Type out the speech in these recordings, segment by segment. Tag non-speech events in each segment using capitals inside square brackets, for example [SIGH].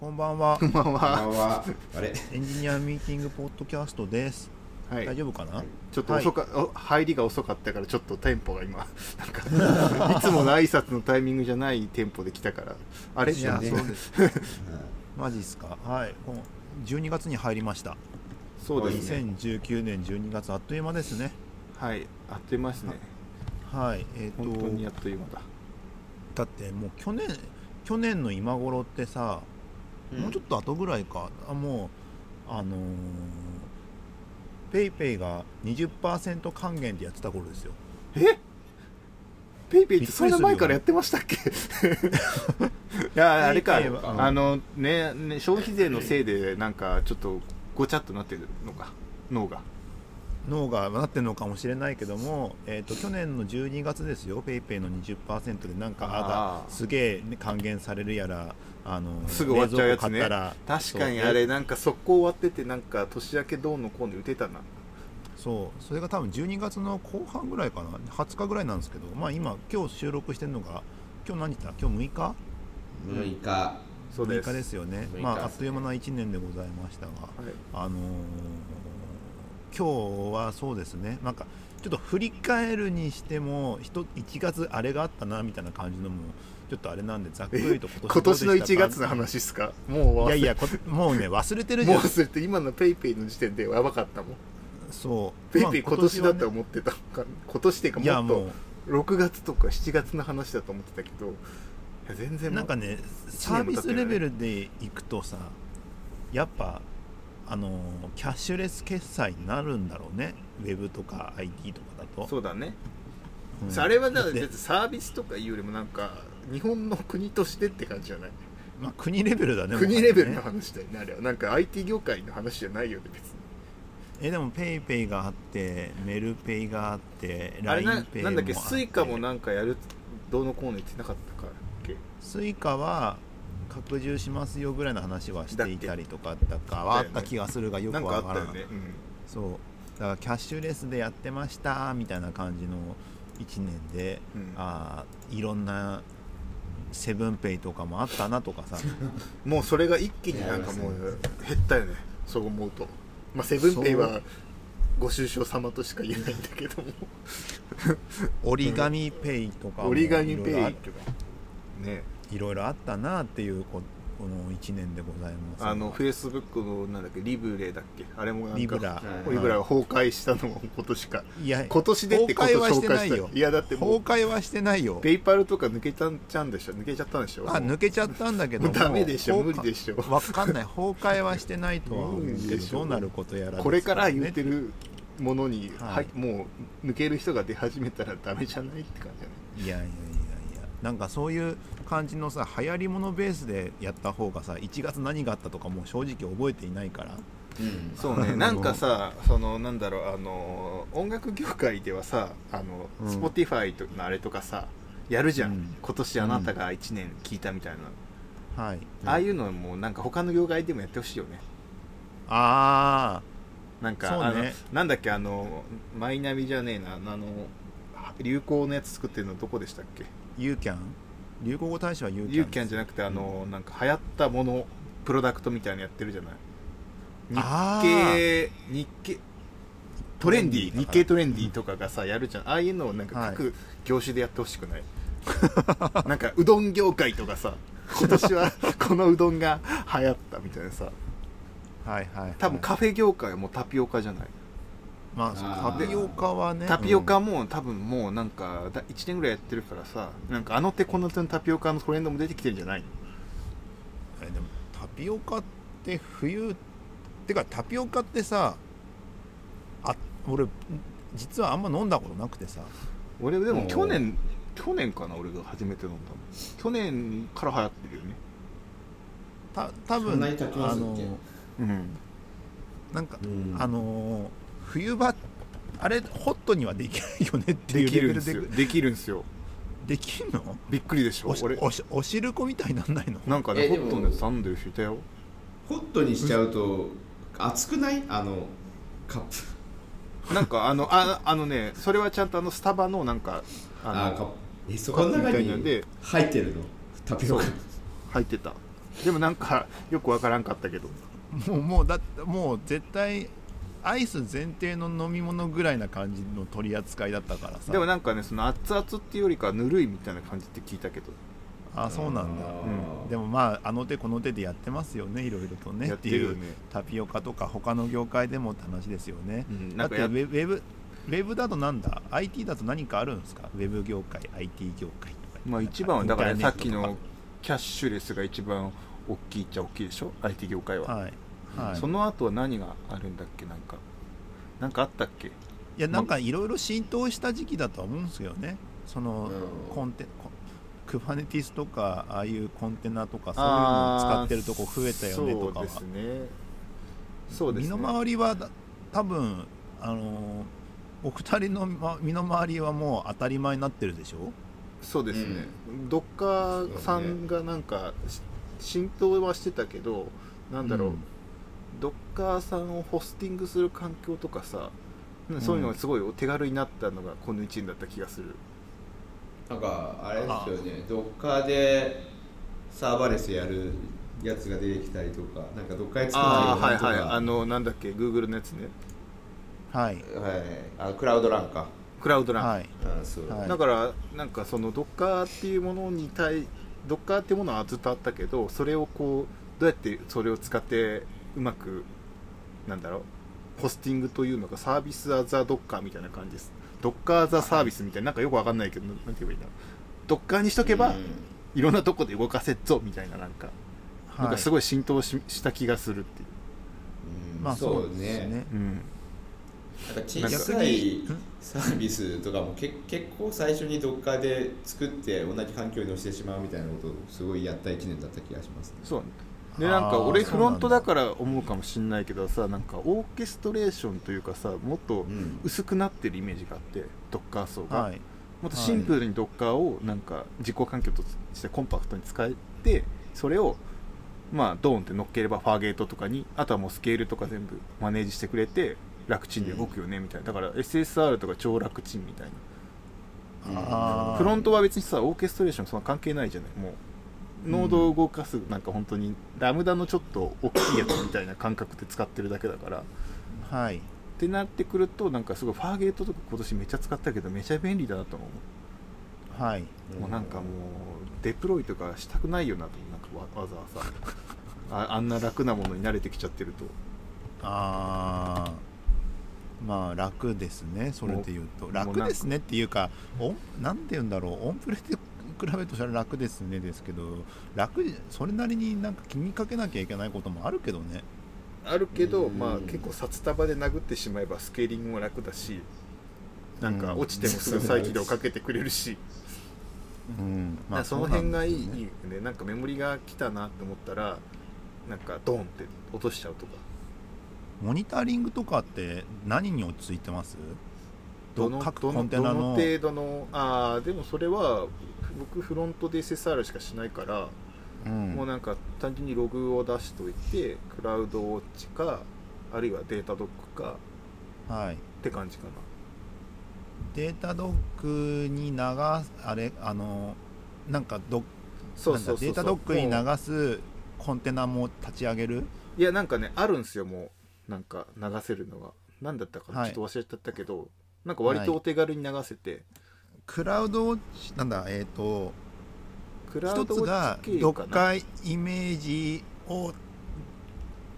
こんばんは。こんばんは。あれ？エンジニアミーティングポッドキャストです、はい。大丈夫かな、ちょっと遅か、お入りが遅かったからちょっとテンポが今なんかいつもの挨拶のタイミングじゃないテンポで来たからあれ？いやねそうです。[LAUGHS] マジっすか？はい。この12月に入りました。そうですね。2019年12月あっという間ですね。はい。あっという間ですね。はい。えっ、本当にとあっという間だ。だってもう去年去年の今頃ってさ、もうちょっと後ぐらいか。あもうあのーペイペイが20%還元ってやってた頃ですよ。え？ペイペイってそんな前からやってましたっけ？[LAUGHS] いやあれか。あのねね消費税のせいでなんかちょっとごちゃっとなってるのか？脳が。脳がなってるのかもしれないけども、えー、と去年の12月ですよ、ペイペイの20%でなんかああー。がすげえ、ね、還元されるやら、あのすぐ終わっちゃうやつね。冷蔵庫買ったら。確かにあれなんか速攻終わっててなんか年明けどうのこうの打てたな。そう。それが多分12月の後半ぐらいかな、20日ぐらいなんですけど、まあ、今、今日収録してるのが、今日何日だ、今日6日？6日。6そうです。日ですよね、6日まあ、あっという間な1年でございましたが、はい。あのー今日はそうですね、なんかちょっと振り返るにしても、ひと1月、あれがあったなみたいな感じのも、ちょっとあれなんで、ざっくりと今今年の1どうでしたか月の話ですか？もう忘れいやいや、こもうね、忘れてるじゃん。もう、忘れて今のペイペイの時点でやばかったもん。そう、ペイペイまあ今年だと思ってたか。今年っていうかもっもと6月とか7月の話だと思ってたけど。全う、然なんかね、サービスレベルでいくとさ、やっぱ、あのーキャッシュレス決済になるんだろうね、ウェブとか IT とかだと。そうだね、うん。あれはだからサービスとかいうよりもなんか日本の国としてって感じじゃない、まあ、国レベルだね、国レベルの話だよねあれは。なんか IT 業界の話じゃないよね別に。えでもペイペイがあってメルペイがあって LINEPay もなんだっけあって。スイカもなんかやるどうのこうの言ってなかったかっけ？スイカは拡充しますよぐらいの話はしていたりとかだかはあった気がするがよくわからないったよね、うん。そう。だからキャッシュレスでやってましたみたいな感じの1年で、うん。あーいろんなセブンペイとかもあったなとかさ。[LAUGHS] もうそれが一気になんかもう減ったよね。そう思うと。まあセブンペイはご愁傷様としか言えないんだけども。折り紙ペイとかも折り紙ペイいろいろあねいろいろあったなっていうここの1年でございます。あのフェイスブックのなんだっけリブレだっけ？あれもリブラ。リブラが崩壊したのも今年か。いや今年でってこと崩壊はしてないよ。いやだって崩壊はしてないよ。ペイパルとか抜けちゃんちゃんでしょ？抜けちゃったんでしょ？あ抜けちゃったんだけどダメでしょ無理でしょ。わかんない。崩壊はしてないとは思うけどどうなることやらこれから言ってねるものに、ははい。い、もう抜ける人が出始めたらダメじゃないって感じじゃないいやいやいやいや。なんかそういう感じのさ流行り物ベースでやった方がさ1月何があったとかもう正直覚えていないから。うん。そうね、なんかさ、そのなんだろう、あの音楽業界ではさ、あの、うん。Spotify とのあれとかさ、やるじゃん、うん。今年あなたが1年聞いたみたいな、はい。ああいうのもなんか他の業界でもやってほしいよね。あなんか、そうね。あのなんだっけ、あの、マイナビじゃねえな、あの、流行のやつ作ってるのどこでしたっけ？ーユーキャン？流行語大賞はユーキャンユーキャンじゃなくて、あの、なんか流行ったもの、プロダクトみたいなのやってるじゃない？あ日ー。経、日経、トレンディトレンディ日経トレンディとかがさやるじゃん。ああいうのをなんかはい。各業種でやってほしくない、[LAUGHS] なんかうどん業界とかさ今年は [LAUGHS] このうどんが流行ったみたいなさ。はいはい、はい、多分カフェ業界はもうタピオカじゃない、まあタピオカはね。タピオカうんも多分もうなんかだ1年ぐらいやってるからさなんかあの手この手のタピオカのトレンドも出てきてるんじゃないの？えでもタピオカって冬てかタピオカってさあ俺実はあんま飲んだことなくてさ。俺でも去年去年かな俺が初めて飲んだの。去年から流行ってるよね。た多分あのうん。なんか、うん。あの冬場あれホットにはできないよねっていでうレベルで。きるんですよ。できるんですよ。できんの？びっくりでしょ。おし俺。おしおしるこみたいになんないの？なんかねえでもホットのやつ頼んでる人いたよ。ホットにしちゃうと、熱くない？あの、カップ。[LAUGHS] なんかあのああのねそれはちゃんとあのスタバのなんかああ、カッのプ。え、そこの中カップみたいになんで。入ってるの？タピオカ。入ってた。でもなんかよくわからんかったけど。もうもうだってもう絶対アイス前提の飲み物ぐらいな感じの取り扱いだったからさ。でもなんかねその熱々っていうよりかはぬるいみたいな感じって聞いたけど。あそうなんだ、うん。でもまああの手この手でやってますよねいろいろとね。やっいうっててるよね。タピオカとか他の業界でもって話ですよね、うん。だってウェブウェブだとなんだ？IT だと何かあるんですか？ウェブ業界 IT 業界とか。まあ一番はだからさっきのキャッシュレスが一番大きいっちゃ大きいでしょ？IT 業界は、かはい、はい、その後は何があるんだっけ？なんかなんかあったっけ？いやなんかいろいろ浸透した時期だとは思うんですよね。そのうん。コンテコクファネティスとかああいうコンテナとかそういうのを使ってるとこ増えたよねとかは。そうですね。そうですね。身の回りはだ多分あのーお二人のま身の回りはもう当たり前になってるでしょ？そうですね、ドッカーさんがなんかし浸透はしてたけどなんだろう、うんドッカーさんをホスティングする環境とかさ、そういうのがすごいお手軽になったのがこの1年だった気がする。なんかあれですよね。どっかでサーバーレスやるやつが出てきたりとかなんかどっかで作ああはいるとかはいあのなんだっけ？Google のやつね。はい。はい。あクラウドランか。クラウドラン、はい。うんそう、はい。だからなんかそのドッカーっていうものに対ドッカーっていうものはずっとあったけどそれをこうどうやってそれを使ってうまくなんだろうホスティングというのがサービスアザドッカーみたいな感じです。ドッカーザサービスみたいななんかよくわかんないけどなんて言えばいいんだドッカーにしとけば、うん。いろんなとこで動かせっぞみたいななんか、なんはいかすごい浸透しした気がするっていう、うん。まあそうですね。ねうん、なんか小なんかさいサービスとかもけ [LAUGHS] 結構最初にどっかで作って同じ環境に乗せてしまうみたいなことをすごいやった1年だった気がしますね。そうでなんか俺フロントだだから思うかもしんないけどさなんかオーケストレーションというかさもっとうん。薄くなってるイメージがあってドッカー層が、はい。もっとシンプルにドッカーをなんか実行環境としてコンパクトに使えてそれをまあドーンって乗っければファーゲートとかにあとはもうスケールとか全部マネージしてくれて楽ちんで動くよねみたいな。だから SSR とか超楽ちんみたいな。あー。フロントは別にさオーケストレーションそんな関係ないじゃないもうノードを動かすなんか本当にラムダのちょっと大きいやつみたいな感覚で使ってるだけだから。はい。ってなってくるとなんかすごいファーゲートとか今年めっちゃ使ったけどめちゃ便利だなと思う、はい。もうなんかもうデプロイとかしたくないよなとなんかわわざわざ。ああんな楽なものに慣れてきちゃってると。ああまあ楽ですね。それで言うと。楽ですねっていうかオンなんて言うんだろう。オンプレで比べるとそれは楽ですねですけど楽それなりになんか気にかけなきゃいけないこともあるけどね。あるけど、うん。まあ結構札束で殴ってしまえばスケーリングも楽だしなんか落ちてもすぐ再起動かけてくれるし、うん。まあ、その辺がいい,、そうなんですいいよね。なんかメモリが来たなって思ったらなんかドンって落としちゃうとか。モニタリングとかって何に落ち着いてます？どの各どのどの程度のああでもそれは僕フロントで SSR しかしないから、うん。もうなんか単純にログを出しといてクラウドウォッチかあるいはデータドックかはい。って感じかな。データドックに流すあれあのなんかドそうそうデータドックに流すコンテナも立ち上げる？いやなんかねあるんですよもう。なんか流せるのが。何だったかちょっと忘れちゃったけど、なんか割とお手軽に流せて、クラウドウォッチなんだえっ、とクラウ一つがッチ系ドかな？ッカーイメージを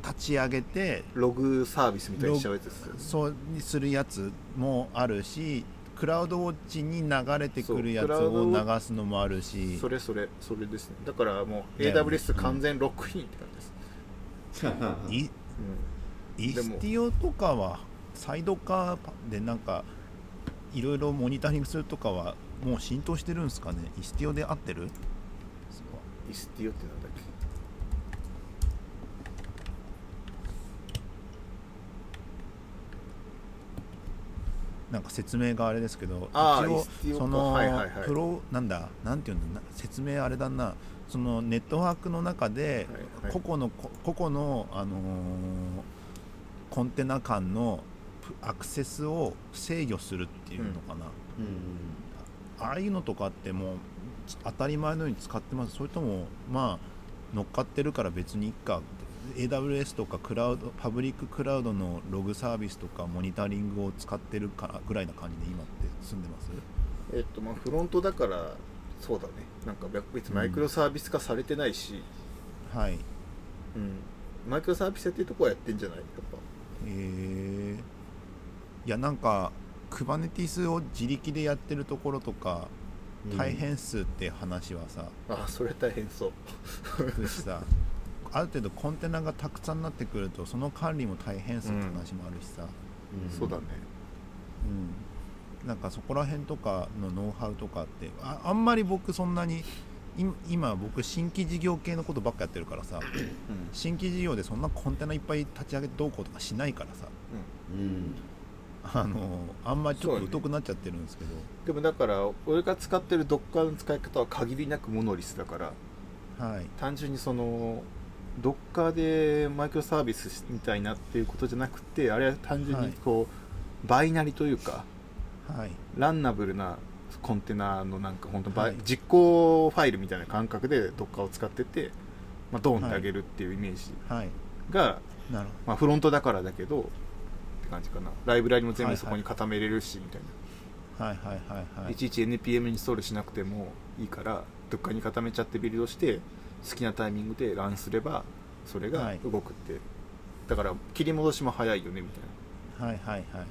立ち上げてログサービスみたいにしちゃうやつですよね。そうにするやつもあるしクラウドウォッチに流れてくるやつを流すのもあるし。それそれそれですね。だからもう AWS 完全ロックインって感じです、[LAUGHS] いイでもスティオとかはサイドカーでなんかいろいろモニタリングするとかはもう浸透してるんですかね？イスティオで合ってる？イスティオってなんだっけ？なんか説明があれですけど一応その、はいはいはい。プロなんだなんていうんだな説明あれだなそのネットワークの中ではいはい。個々のこ個々の、あのーコンテナ間のプアクセスを制御するっていうのかな、うん。ああいうのとかってもう当たり前のように使ってます。それともまあ乗っかってるから別にいっか。AWS とかクラウドパブリッククラウドのログサービスとかモニタリングを使ってるからぐらいな感じで今って住んでます？えっとまあフロントだからそうだね。なんか別にマイクロサービス化されてないし、はい。うん。マイクロサービスやってるとこはやってんじゃない？やっえー、いやなんか Kubernetes を自力でやってるところとかぱ大変っすって話はさ、あそれ大変そう。さある程度コンテナがたくさんなってくるとその管理も大変っすって話もあるしさ、そうだね。うん、なんかそこら辺とかのノウハウとかってああんまり僕そんなにい今僕新規事業系のことばっかやってるからさ新規事業でそんなコンテナいっぱい立ち上げてどうこうとかしないからさ。うんあのあんまりちょっと疎くなっちゃってるんですけど、でもだから俺が使ってる Docker の使い方は限りなくモノリスだからはい。単純にその Docker でマイクロサービスみたいなっていうことじゃなくてあれは単純にこう、バイナリというかはい。ランナブルなコンテナのなんか本当バイ、はい。実行ファイルみたいな感覚で Docker を使ってて、まあ、ドーンってあげるっていうイメージはい。が、なるほまあ、フロントだからだけど感じかな。ライブラリも全部そこに固めれるしみたいな、どはいはいはいはい。いちいち NPM インストールしなくてもいいからどっかに固めちゃってビルドして好きなタイミングでランすればそれがはい。動くって、だから切り戻しも早いよねみたいはいはいは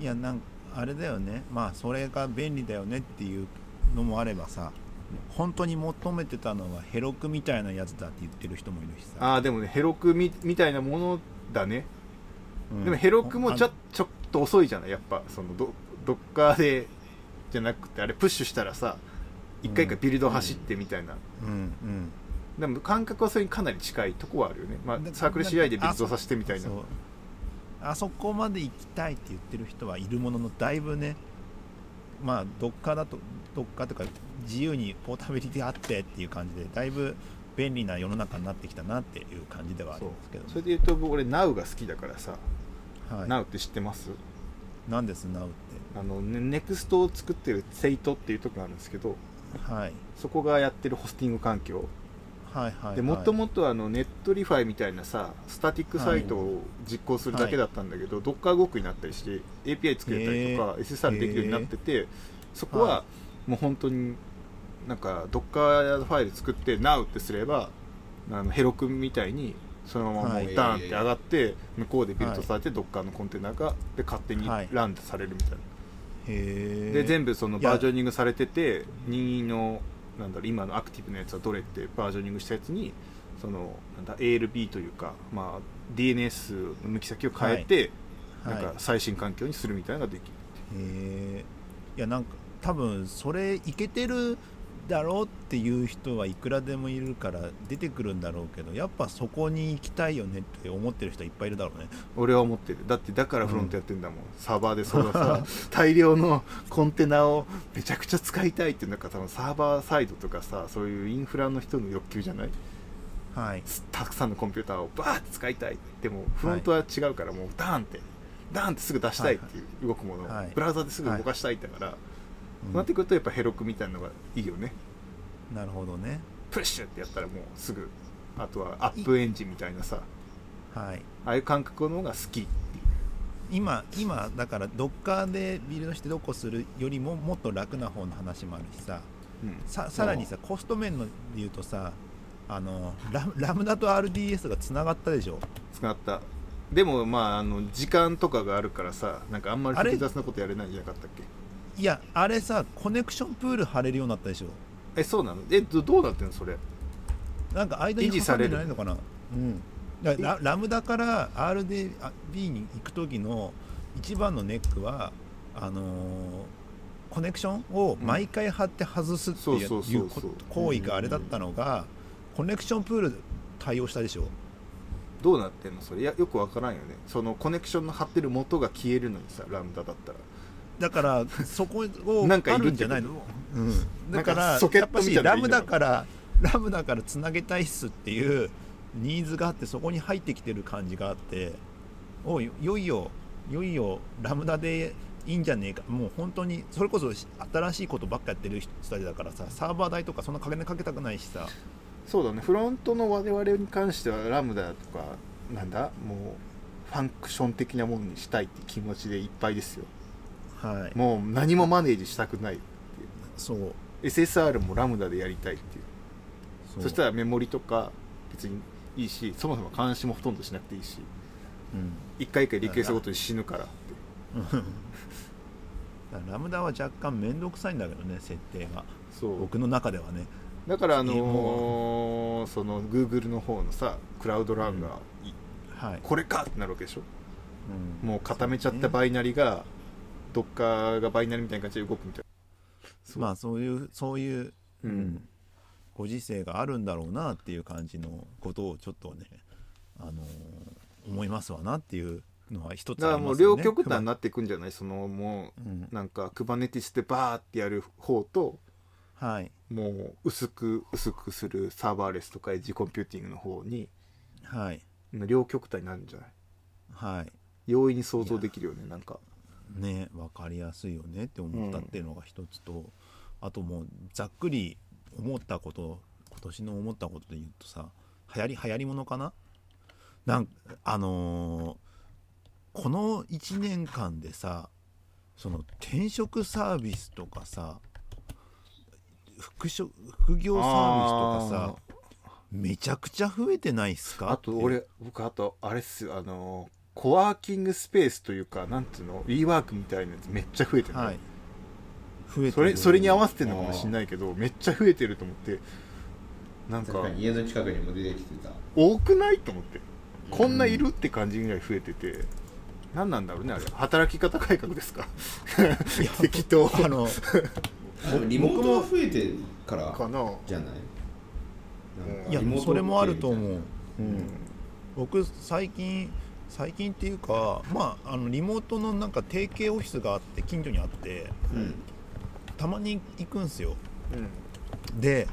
い。いやなんあれだよね。まあそれが便利だよねっていうのもあればさ本当に求めてたのはヘロクみたいなやつだって言ってる人もいるしさ。なああでもねヘロクみみたいなものだね、うんでもヘロクもちょあちょっと遅いじゃない？やっぱそのドドッカーでじゃなくてあれプッシュしたらさ一回一回ビルド走ってみたいな、うん。うん。でも感覚はそれにかなり近いとこはあるよね、まあだ、サークル CI でビルドさせてみたいな。あそこまで行きたいって言ってる人はいるもののだいぶねまあどっかだとどっかとか自由にポータビリティあってっていう感じでだいぶ便利な世の中になってきたなっていう感じではあるんですけど、それで言うと僕俺 Now が好きだからさ、はい、Now って知ってます？なんです？Now って。あのね Next を作ってる ZEIT っていうとこがあるんですけどはい。そこがやってるホスティング環境。はいはいでもともとあの Netlify みたいなさスタティックサイトを実行するだけだったんだけど、ドッカー動くになったりして API 作れたりとか、へー。SSR できるようになっててそこははもう本当になんかドッカーファイル作って Now ってすればあのヘロクみたいにそのままもはいうダーンって上がって向こうでビルドされてドッカーのコンテナがで勝手にはいランされるみたいな。へえで全部そのバージョニングされてて任意のなんだろう今のアクティブなやつはどれってバージョニングしたやつにそのなんだ ALB というか、まあ、DNS の抜き先を変えて、はい。なんか最新環境にするみたいなのができる、へえいやなんか多分それいけてるだろうっていう人はいくらでもいるから出てくるんだろうけどやっぱそこに行きたいよねって思ってる人いっぱいいるだろうね。俺は思ってる。だってだからフロントやってんだもん、サーバーでそのさ [LAUGHS] 大量のコンテナをめちゃくちゃ使いたいっていうなんか多分サーバーサイドとかさそういうインフラの人の欲求じゃない？はい。たくさんのコンピューターをバーって使いたい。でもフロントは違うからもうダーンってダーンってすぐ出したいっていう動くものをはい。ブラウザですぐ動かしたいんだから、うんそうなってくるとやっぱヘロクみたいなのがいいよね。なるほどね。プッシュってやったらもうすぐあとはアップエンジンみたいなさ。はい。ああいう感覚の方が好き今今だからドッカーでビルドしてどこするよりももっと楽な方の話もあるしさ。うん。ささらにさコスト面ので言うとさあのララムダと RDS がつながったでしょ？使った。でもまああの時間とかがあるからさなんかあんまり複雑なことやれないんじゃなかったっけ？いやあれさコネクションプール貼れるようになったでしょ。えそうなの？えどどうなってんの？それ。なんか間に挟んでされるないのかな。うん。ララムダから RDB に行く時の一番のネックはあのーコネクションを毎回貼って外すっていう行為があれだったのがコネクションプール対応したでしょ。どうなってんの？それ。いやよくわからんよね。そのコネクションの貼ってる元が消えるのにさラムダだったらだからそこをなんかいるあるんじゃないの、うん、だからやっぱしみたいな。のいいのラムダからラムダからつなげたいっすっていうニーズがあってそこに入ってきてる感じがあっておいいよいよいよいよラムダでいいんじゃねえか。もう本当にそれこそ新しいことばっかやってる人たちだからさサーバー代とかそんな金かけたくないしさ。そうだね。フロントの我々に関してはラムダとかなんだ？もうファンクション的なものにしたいって気持ちでいっぱいですよはい。もう何もマネージしたくないそう。SSR もラムダでやりたいっていう。そそしたらメモリとか別にいいしそもそも監視もほとんどしなくていいし。うん。一回一回リクエストごとに死ぬからってだからラムダは若干面倒くさいんだけどね設定が。そう。僕の中ではね。だからあのいいーその Google の方のさクラウドランが、いはい、これかってなるわけでしょ？うん。もう固めちゃったバイナリがどっかがバイナリみたいな感じで動くみたいな。そう。まあそういうそういう、ううん。ん、ご時世があるんだろうなっていう感じのことをちょっとね、あのー思いますわなっていうのは一つだからもう。両極端になっていくんじゃない？そのもうん。うなんか Kubernetes でバーってやる方とはい。もう薄く薄くするサーバーレスとかエッジコンピューティングの方にはい。両極端になるんじゃない？はい。容易に想像できるよねなんかね分かりやすいよねって思ったっていうのが一つと、あともうざっくり思ったこと今年の思ったことで言うとさ流行り流行りものかな？なんあのーこの1年間でさその転職サービスとかさ副職副業サービスとかさめちゃくちゃ増えてないっすか？あと俺僕あとあれっすよあのコワーキングスペースというかなんていうの WeWork みたいなやつめっちゃ増えてる、はい。増えてる。それそれに合わせてるのかもしれないけどめっちゃ増えてると思って。なんか家の近くにも出てきてた。多くないと思って。こんないるって感じぐらい増えてて。何なんだろうねあれ。働き方改革ですか？[LAUGHS] 適当。あのリモートが増えてるからかな。じゃない？うんいやそれもあると思う、みうん、僕最近最近っていうかまああのリモートのなんか提携オフィスがあって近所にあってたいなたまに行くんすよ。うん。で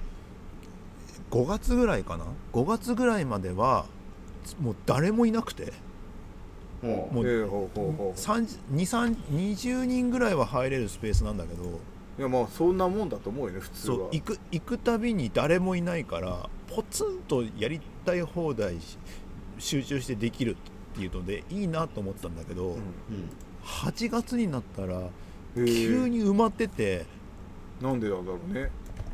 5月ぐらいかな？5月ぐらいまではもう誰もいなくて。う。んももうええほうほうほ2320人ぐらいは入れるスペースなんだけど。ういやまあそんなもんだと思うよね普通は。そう行く行くたびに誰もいないからポツンとやりたい放題し集中してできるっていうのでいいなと思ってたんだけど、うん。うん8月になったら急に埋まっててなんでなんだろうね。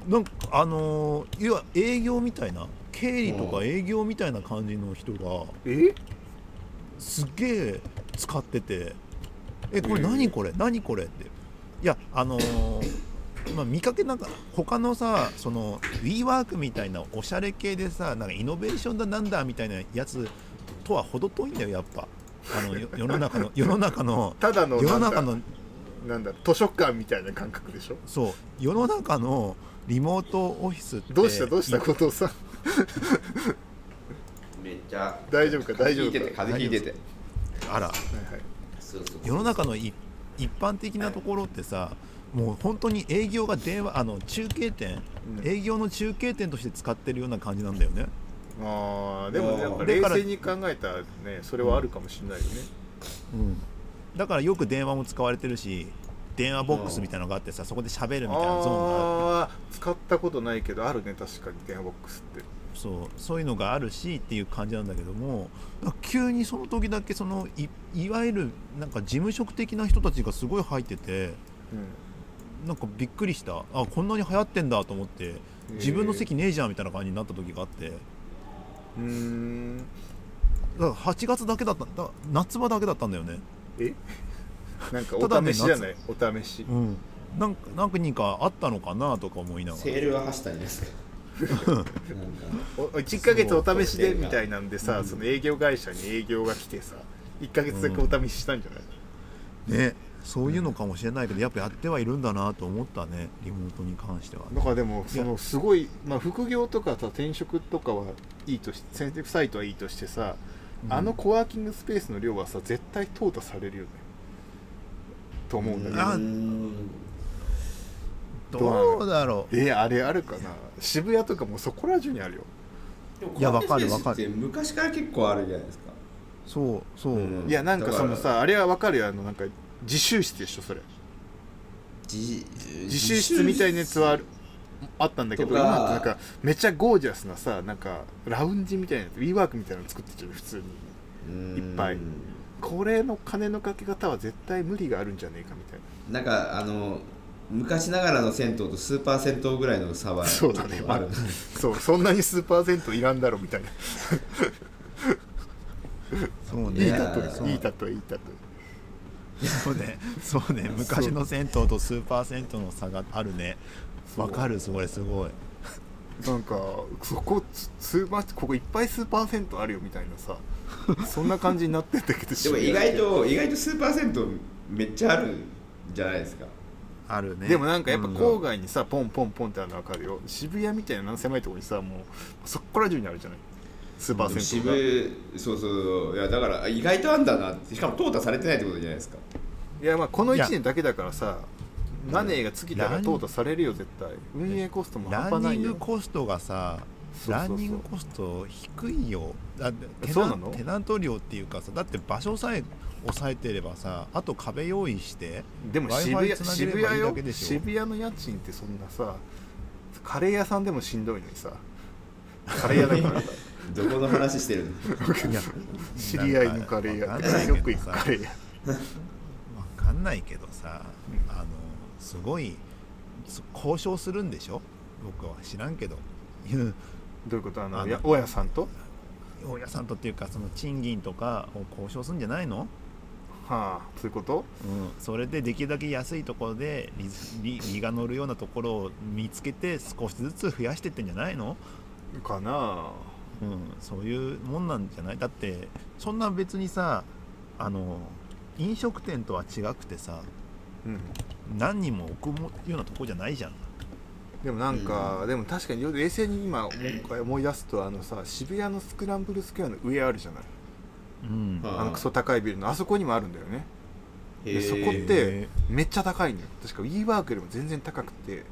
なんかあのー要は営業みたいな経理とか営業みたいな感じの人がえ？すっげえ使ってて「え。これ何これ？何これ?」って。いやあのーまあ、見かけなんか他のさその WeWork みたいなおしゃれ系でさなんかイノベーションだなんだみたいなやつとは程遠いんだよやっぱ。あのよ世の中の [LAUGHS] 世の中のただの世の中のなんだ図書館みたいな感覚でしょ？そう。世の中のリモートオフィスってどうした？どうした？い後藤さん。[LAUGHS] めっちゃ大丈夫か？大丈夫か？風邪ひいてて風邪ひいてて。あら。はいはい。そうそうそう。世の中のい一般的なところってさもう本当に営業が電話あの中継点、うん。営業の中継点として使ってるような感じなんだよねあーでもやっぱ冷静に考えたらねそれはあるかもしれないよね、うん。だからよく電話も使われてるし電話ボックスみたいなのがあってさそこで喋るみたいなゾーンがあああ使ったことないけどあるね確かに電話ボックスって。そう。そういうのがあるしっていう感じなんだけどもなんか急にその時だけそのいいわゆるなんか事務職的な人たちがすごい入っててなんかびっくりした。あこんなに流行ってんだと思ってうん自分の席ねえじゃんみたいな感じになった時があってうーん。だから8月だけだっただ。夏場だけだったんだよね。え？[LAUGHS] なんかお試しじゃない、お試し。うん。なんか何人かあったのかなとか思いながら。セールは走ったんですか？なんか。お1ヶ月お試しでみたいなんでさ、うん。その営業会社に営業が来てさ1ヶ月だけお試ししたんじゃない、ねそういうのかもしれないけどやっぱやってはいるんだなと思ったねリモートに関しては。だからでもそのすごい、まあ、副業とかさ転職とかはいいとして選択サイトはいいとしてさ、うん。あのコワーキングスペースの量はさ絶対淘汰されるよね。と思うんだけど、あうんどうだろう。えあれあるかな。渋谷とかもそこら中にあるよ。いやわかるわかる。昔から結構あるじゃないですか。そうそう、うん。いやなんかそのださあれはわかるよ。あのなんか自習室でしょそれ。自自習室みたいなやつはある。あったんだけど今なんかめっちゃゴージャスなさなんかラウンジみたいなやつ WeWork みたいなの作ってるじゃん普通に。いっぱい。これの金のかけ方は絶対無理があるんじゃねえかみたいな。なんかあの昔ながらの銭湯とスーパー銭湯ぐらいの差はそうだね。ある、そうそんなに数パーセントいらんだろみたいな。[LAUGHS] そういいねや例ーえいい例えいい例えそうね。そうね。昔の銭湯と数パーセントの差があるね。わかるそれすごい。なんかそこ数パーここいっぱい数パーセントあるよみたいなさそんな感じになってんだけどでも意外と意外とスーパー銭湯めっちゃあるんじゃないですか。あるね。でもなんかやっぱうん。郊外にさ、ポンポンポンってあるの分かるよ。渋谷みたいな何狭いところにさもうそこら中にあるじゃないスーパー銭湯そうそういやだから意外とあんだなって。しかも淘汰されてないってことじゃないですか。いやまあこのいや1年だけだからさマネーが尽きたら淘汰されるよ絶対。運営コストも半ランニングコストがさそうそうそう。ランニングコスト低いよ。だってテナそうなの？テナント料っていうかさだって場所さえ抑えてればさあと壁用意してでも渋谷渋谷よだけでしょ。渋谷の家賃ってそんなさカレー屋さんでもしんどいのにさ。カレー屋だから。さ [LAUGHS] どこの話してるの？知り合いのカレー屋。わかんないけどよく行くカレー屋わかんないけどさ、あのすごいそ交渉するんでしょ？僕は知らんけど。どういうこと？あの大家さんと？大家さんとっていうかその賃金とかを交渉するんじゃないの、はあそういうこと？うん、それでできるだけ安いところで利が乗るようなところを見つけて少しずつ増やしてってんじゃないの、かなうん、そういうもんなんじゃない？だってそんな別にさあの飲食店とは違くてさうん。何人も置くもようなとこじゃないじゃん。でもなんか、でも確かに冷静に今もう一回思い出すとあのさ渋谷のスクランブルスクエアの上あるじゃない？うん。はあのクソ高いビルのあそこにもあるんだよね。でそこってめっちゃ高いのよ。確か WeWork よりも全然高くて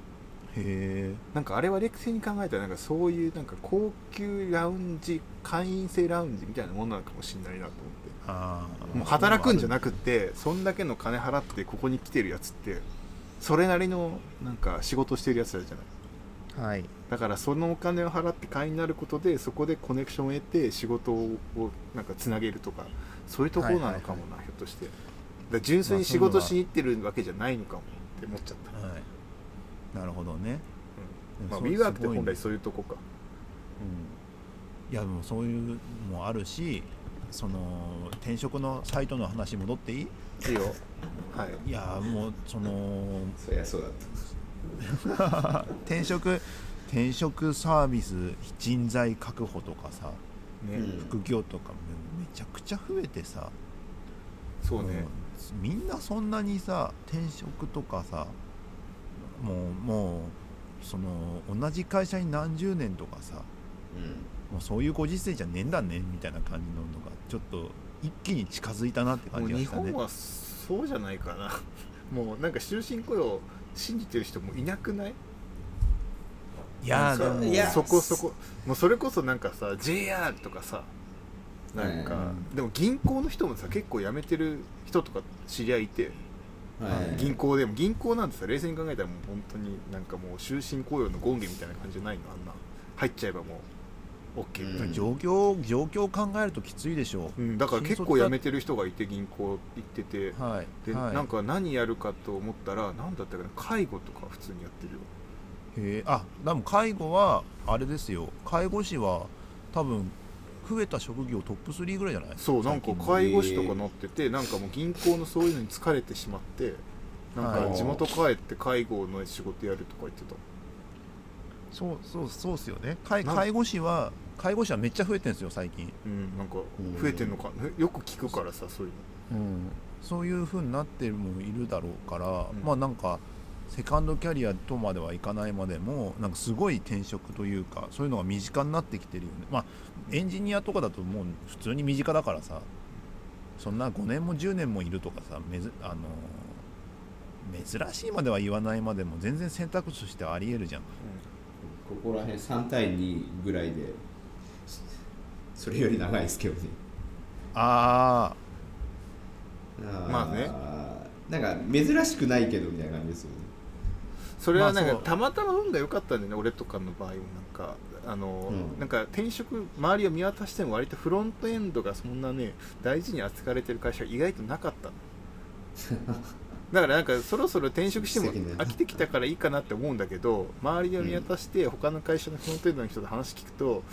へえなんかあれは冷静に考えたらなんかそういうなんか高級ラウンジ会員制ラウンジみたいなものなのかもしれないなと思って。あもう働くんじゃなくくてそんだけの金払ってここに来てるやつってそれなりのなんか仕事してるやつらじゃない。はい。だからそのお金を払って会員になることでそこでコネクションを得て仕事をなんかつなげるとかそういうところなのかもな、ひょっとして。だ純粋に仕事しに行ってるわけじゃないのかもって思っちゃった、はいなるほどね、うん。まあ、そう WeWork って本来そういうとこか。うん、いやでもそういうのもあるしその転職のサイトの話戻っていい？いいよ。はい。いやもうそのそりゃそうだった。[LAUGHS] 転職転職サービス人材確保とかさね、うん。副業とかめめちゃくちゃ増えてさ。そうね、みんなそんなにさ転職とかさもうもうその同じ会社に何十年とかさうん。もうそういうご時世じゃねえんだねみたいな感じののがちょっと一気に近づいたなって感じがしたね。日本はそうじゃないかな。[LAUGHS] もうなんか終身雇用信じてる人もいなくない？いやでもそこそこ。もうそれこそなんかさ JR とかさなんか、うん。でも銀行の人もさ結構辞めてる人とか知り合いいて、はい。銀行でも銀行なんてさ冷静に考えたらもう本当になんかもう終身雇用の権限みたいな感じじゃないのあんな。入っちゃえばもう。OK みたい。な、状況状況を考えるときついでしょう。ん、だから結構辞めてる人がいて銀行行っててうはい。で、はい。なんか何やるかと思ったら何だったかな介護とか普通にやってるよ。へえあでも介護はあれですよ。介護士は多分増えた職業トップ3ぐらいじゃない？そうなんか介護士とかなっててなんかもう銀行のそういうのに疲れてしまってなんはい。か地元帰って介護の仕事やるとか言ってた。そうそうそうっすよね。介介護士は介護士はめっちゃ増えてるんですよ最近、うんなんか増えてんのかよく聞くからさそういううん、そういう風になってるもいるだろうから、うん。まあなんかセカンドキャリアとまではいかないまでもなんかすごい転職というかそういうのが身近になってきてるよね。まあエンジニアとかだともう普通に身近だからさそんな5年も10年もいるとかさめずあの珍しいまでは言わないまでも全然選択肢としてありえるじゃん。ここら辺3対2ぐらいでそれより長いですけどね。あー。まあね。なんか珍しくないけどみたいな感じですよねそれはなんか、まあたまたま運が良かったんだよね俺とかの場合もなんか。あの、うん。なんか転職周りを見渡しても割とフロントエンドがそんなね大事に扱われてる会社が意外となかったの。[LAUGHS] だからなんかそろそろ転職しても飽きてきたからいいかなって思うんだけど周りを見渡して他の会社のフロントエンドの人と話聞くと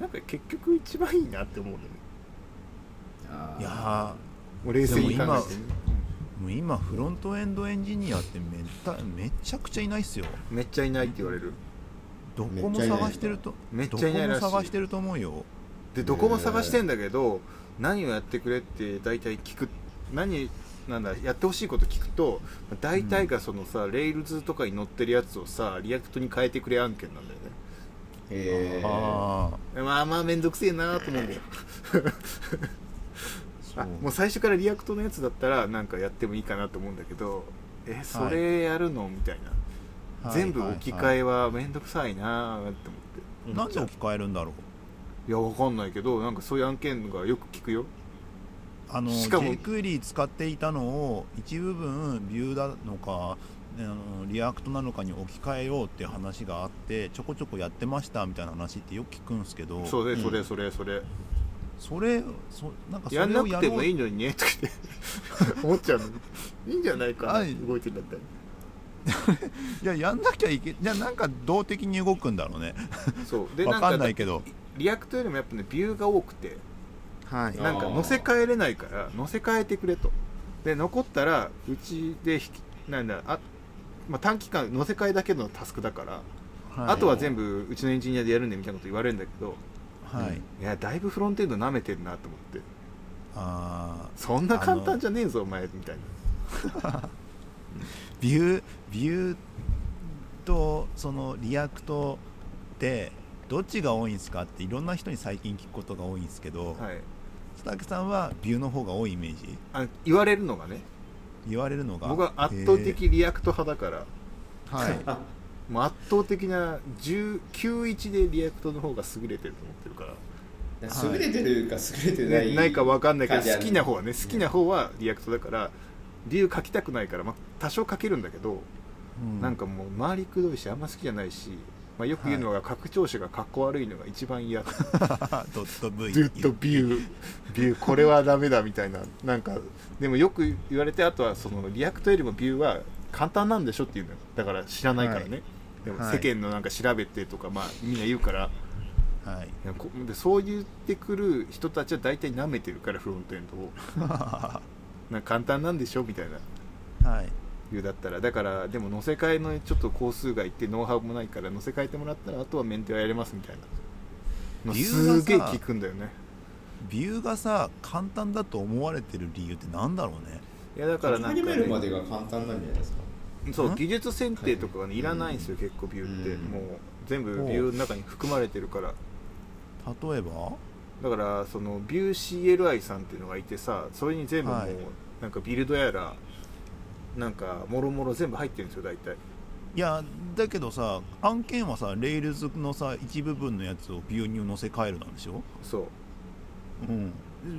なんか結局一番いいなって思うんだよねいやもう冷静に考えてね。でもう今フロントエンドエンジニアってめっためちゃくちゃいないっすよ。うんめっちゃいないって言われる。どこも探してるとめっどこもちゃいないらしい。探してると思うよ。でどこも探してんだけど何をやってくれって大体聞く何なんだやってほしいこと聞くと大体がそのさ、 Rails とかに載ってるやつをさ React に変えてくれ案件なんだよね。へえあまあまあめんどくせえなと思うんだよああもう最初から React のやつだったらなんかやってもいいかなと思うんだけどえそれやるの？みたいな、はい全部置き換えはめんどくさいなって思って。なんで置き換えるんだろう？いやわかんないけどなんかそういう案件がよく聞くよ。あのしかも jQuery 使っていたのを一部分 Vue なのかあの React なのかに置き換えようっていう話があってちょこちょこやってましたみたいな話ってよく聞くんですけど。それうんそれそれそれ、それそなんかそやんなくてれをやろうもいいのにねとか言って。[LAUGHS] 思っちゃうの。にいいんじゃないかなはい。動いてんだったら。[LAUGHS] いややんなきゃいけじゃあなんか動的に動くんだろうね。そう。でわかんかないけど。 React よりもやっぱね Vue が多くて。はい。なんか載せ替えれないから載せ替えてくれと。で残ったらうちで引きなんだあ、まあ、短期間載せ替えだけのタスクだから、あとは全部うちのエンジニアでやるねみたいなこと言われるんだけどはい、いやだいぶフロントエンド舐めてるなと思って。あそんな簡単じゃねえぞお前みたいな。ー [LAUGHS] ビュービューとそのリアクトってどっちが多いんですかっていろんな人に最近聞くことが多いんですけど、はい。佐竹さんは Vue の方が多いイメージ。あ言われるのがね。言われるのが。僕は圧倒的 React 派だから。はい [LAUGHS] もう圧倒的な10 91で React の方が優れてると思ってるから。優れてるか優れてない、ね、ないか分かんないけど好きな方はね好きな方は React だから Vue 書きたくないから、まあ、多少書けるんだけど、うん。なんかもう周りくどいしあんま好きじゃないし、まあ、よく言うのが拡張子がかっこ悪いのが一番嫌だ。ドット V ずっと Vue Vue これはダメだみたいななんか。でもよく言われてあとはその React よりも Vue は簡単なんでしょっていうのよ。だから知らないからね、はい。でもはい世間のなんか調べてとか、まあ、みんな言うから。はい。でそう言ってくる人たちは大体舐めてるからフロントエンドを。[LAUGHS] なんか簡単なんでしょみたいな。はい。言うだったら。だからでも乗せ替えのちょっと工数がいってノウハウもないから乗せ替えてもらったらあとはメンテはやれますみたいな。すげえ聞くんだよね。ビューがさ簡単だと思われてる理由ってなんだろうね。いやだからなんか、始めるまね、でが簡単なんじゃないですか？そうん。技術選定とかがねうんいらないんですよ結構ビューって、うん。もう全部ビューの中に含まれてるから。例えば？だからそのビュー CLI さんっていうのがいてさそれに全部もう、はい。なんかビルドやらなんかもろもろ全部入ってるんですよ大体。いやだけどさ案件はさ Rails のさ一部分のやつを Vue に乗せ替えるなんでしょ？そう。うん。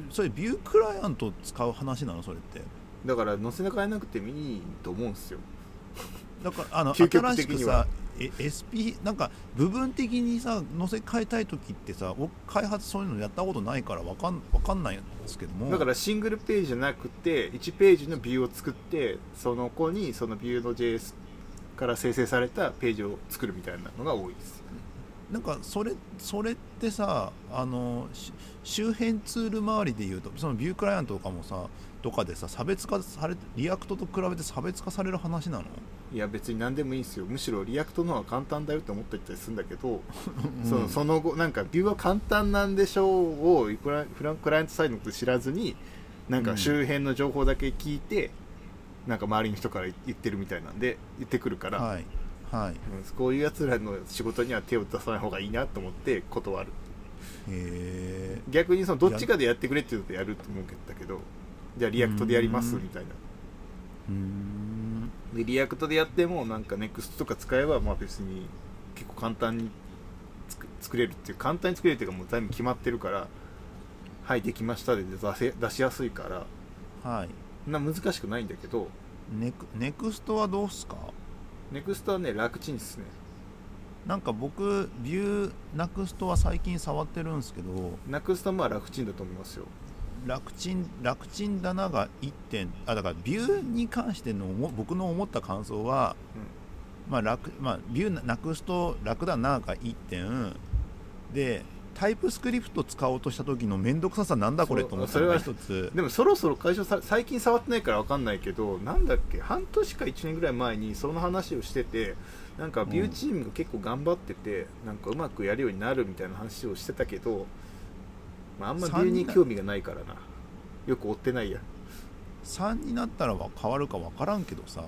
それ Vue クライアント使う話なの？それって。だから載せ替えなくてもいいと思うんですよだからあの新しくさえ SP なんか部分的にさ乗せ替えたい時ってさ僕開発そういうのやったことないからわかんわかんないんですけども。だからシングルページじゃなくて1ページの Vue を作ってその子にそのビューの JS から生成されたページを作るみたいなのが多いです。なんかそれそれってさあのし周辺ツール周りでいうとその Vue クライアントとかもさとかでさ差別化されて React と比べて差別化される話なの？いや別に何でもいいんですよ。むしろ React の方が簡単だよって思ってたりするんだけど、うん。そのその後なんか Vue は簡単なんでしょうをクラフランクライアントサイドのこと知らずになんか周辺の情報だけ聞いて、なんか周りの人から言ってるみたいなんで言ってくるから、はい。はい。うんこういうやつらの仕事には手を出さない方がいいなと思って断る。へえ逆にそのどっちかでやってくれって言うとやると思うけどじゃあ React でやりますうんみたいな。うーんで React でやってもなんか NEXT とか使えばまあ別に結構簡単に作作れるっていう簡単に作れるっていうかもう全部決まってるからはいできましたで出せ出しやすいから。はい。な難しくないんだけど。ネク Next はどうっすか？ Next はね楽ちんですね。なんか僕 Vue Nuxt は最近触ってるんですけど。 Next はまあ楽ちんだと思いますよ楽ちん楽ちんだなが1点あだから Vue に関しての思僕の思った感想は、まあ楽まあ、 Vue Nuxt 楽だなが1点でタイプスクリプト使おうとした時の面倒くささなんだこれと思ったのが一つ。でもそろそろ会社さ最近触ってないから分かんないけどなんだっけ半年か1年ぐらい前にその話をしててなんかビューチームが結構頑張ってて、なんかうまくやるようになるみたいな話をしてたけど、まあ、あんまビューに興味がないからな。よく追ってないや。3になったらは変わるか分からんけどさ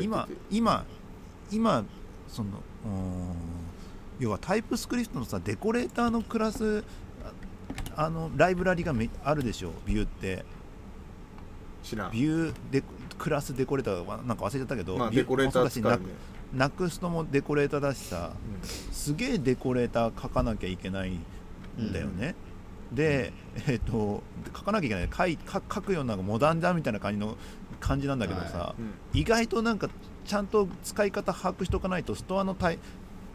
今今今そのうーん要はタイプスクリプトのさデコレーターのクラスああのライブラリがめあるでしょビューって。知らん。ビューデクラスデコレーターはなんか忘れちゃったけど、まあデコレーター使うね。ナナクストもデコレーターだしさすげえデコレーター書かなきゃいけないんだよね、で、えっと書かなきゃいけない。書い書書くようなモダンだみたいな感じの感じなんだけどさ、はうんうん。意外となんかちゃんと使い方把握しとかないとストアの対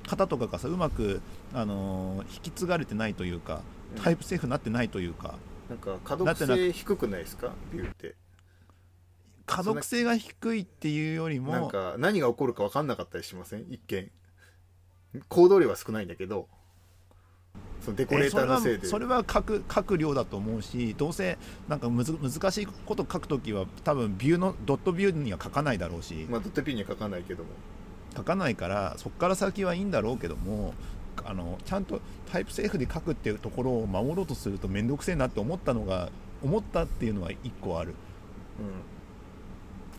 方とかがさうまく、あのー引き継がれてないというかうん。タイプセーフになってないというかなんか可読性低くないですか？ビューって。可読性が低いっていうよりなんもか何が起こるか分かんなかったりしません？一見。行動量は少ないんだけどそのデコレーターのせいで。えそれはそれは書く書く量だと思うしどうせなんかむず難しいこと書くときは多分ビューのドットビューには書かないだろうし。まあドット P には書かないけども。書かないからそこから先はいいんだろうけどもあのちゃんとタイプセーフで書くっていうところを守ろうとすると面倒くせえなって思ったのが思ったっていうのは一個ある。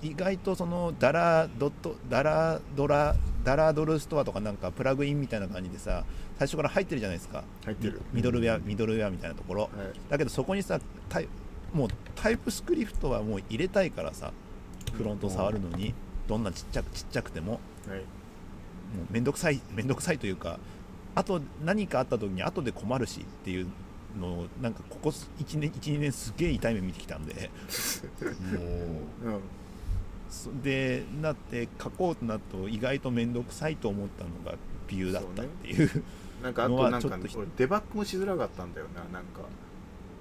意外とそのダラドットダラドラダラドルストアとかなんかプラグインみたいな感じでさ最初から入ってるじゃないですか。入ってる。ミドルウェアミドルウェアみたいなところ。はい。だけどそこにさタイもうタイプスクリプトはもう入れたいからさフロント触るのにどんなちっちゃくちっちゃくても。はい。もうめんどくさいめんどくさいというかあと何かあった時に後で困るしっていうのをなんかここ1年12年すげえ痛い目見てきたんで。も [LAUGHS] うん。そでなって書こうとなると意外と面倒くさいと思ったのがビューだったっていうなんかあのとなんかはちょっと俺デバッグもしづらかったんだよな。なんか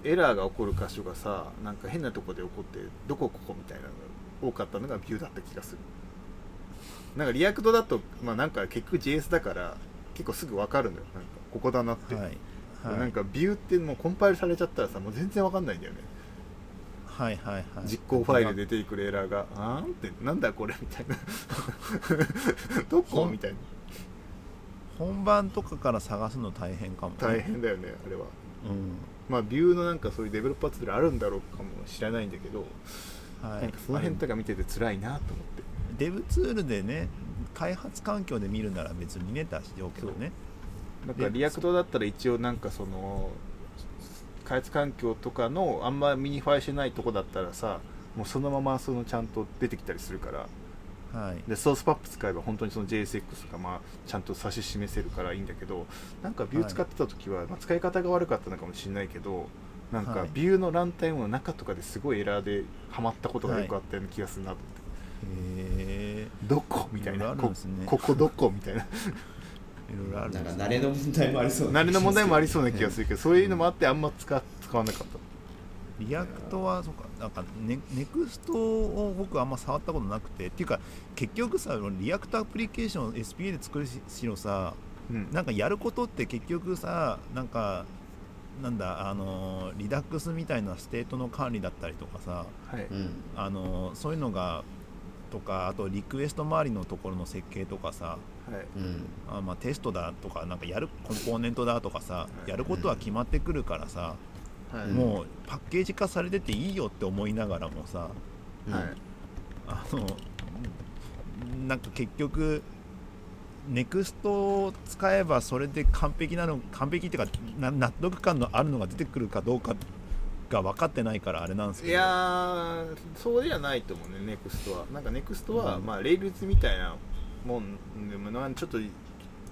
エラーが起こる箇所がさなんか変なとこで起こってどこここみたいなのが多かったのが Vue だった気がする。なんか React だとまあなんか結局 JS だから結構すぐ分かるんだよ。なんかここだなって、はい。はい。なんか Vue ってもうコンパイルされちゃったらさもう全然分かんないんだよね。はいはいはい。実行ファイルで出てくるエラーが「あーん?」って「なんだこれ [LAUGHS]」みたいな「どこ?」みたいな本番とかから探すの大変かもね、大変だよねあれは。うん。まあ Vue のなんかそういうデベロッパーツールあるんだろうかも知らないんだけど、はい、なんかその辺とか見てて辛いなと思って。デブツールでね開発環境で見るなら別にねだしようけどね。なんか React だったら一応なんかその開発環境とかのあんまミニファイしてないとこだったらさもうそのままそのちゃんと出てきたりするからはい。で source map 使えば本当にその JSX がまあちゃんと指し示せるからいいんだけどなんか Vue 使ってた時は、まあ、使い方が悪かったのかもしれないけどなんかはい Vue のランタイムの中とかですごいエラーでハマったことがよくあったような気がするなと思って、へえどこみたいな。ね。ここどこみたいな。いろいろある慣れの問題もありそう慣れの問題もありそうな気がるするけど、そういうのもあってあんま使使わなかった。 React はそうかなんかネ Next を僕あんま触ったことなくてっていうか結局さ React アプリケーションを SPA で作るししろさうん。なんかやることって結局さなんかなんだあの Redux みたいなステートの管理だったりとかさはい、うん。あのそういうのがとかあとリクエスト周りのところの設計とかさはい。うん。あまあテストだとかなんかやるコンポーネントだとかさい。やることは決まってくるからさ、はい。もうパッケージ化されてていいよって思いながらもさうん。はい。あのなんか結局 Next を使えばそれで完璧なの完璧っていうかな納得感のあるのが出てくるかどうかが分かってないからあれなんですけど。いやーそうではないと思うね Next は。なんか Next は、うん。まあ Rails みたいなもんでもなんちょっと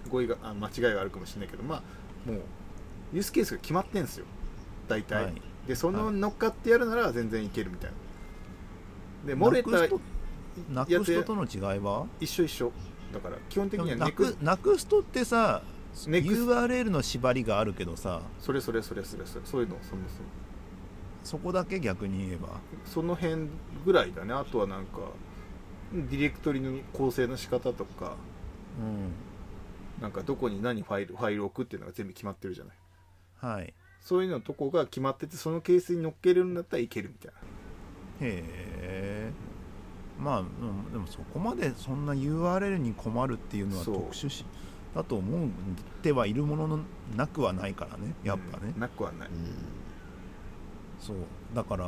語彙があ間違いがあるかもしれないけどまあもうユースケースが決まってんですよ大体、はい。でそのはい。乗っかってやるなら全然いけるみたいな。で漏れたナクストナやつクストとの違いは？一緒一緒。だから基本的にはなくなくすとってさ URL の縛りがあるけどさ。それそれそれそれそれ。そういうのそもそも。そこだけ逆に言えば？その辺ぐらいだね。あとはなんかディレクトリの構成の仕方とか。うん。なんかどこに何ファイルファイルを置くっていうのが全部決まってるじゃない。はいそういうのとこが決まっててそのケースに乗っけるんだったらいけるみたいな。へえまあうんでもそこまでそんな URL に困るっていうのは特殊しだと思ってはいるもののなくはないからねやっぱね、うんなくはない。そう。だから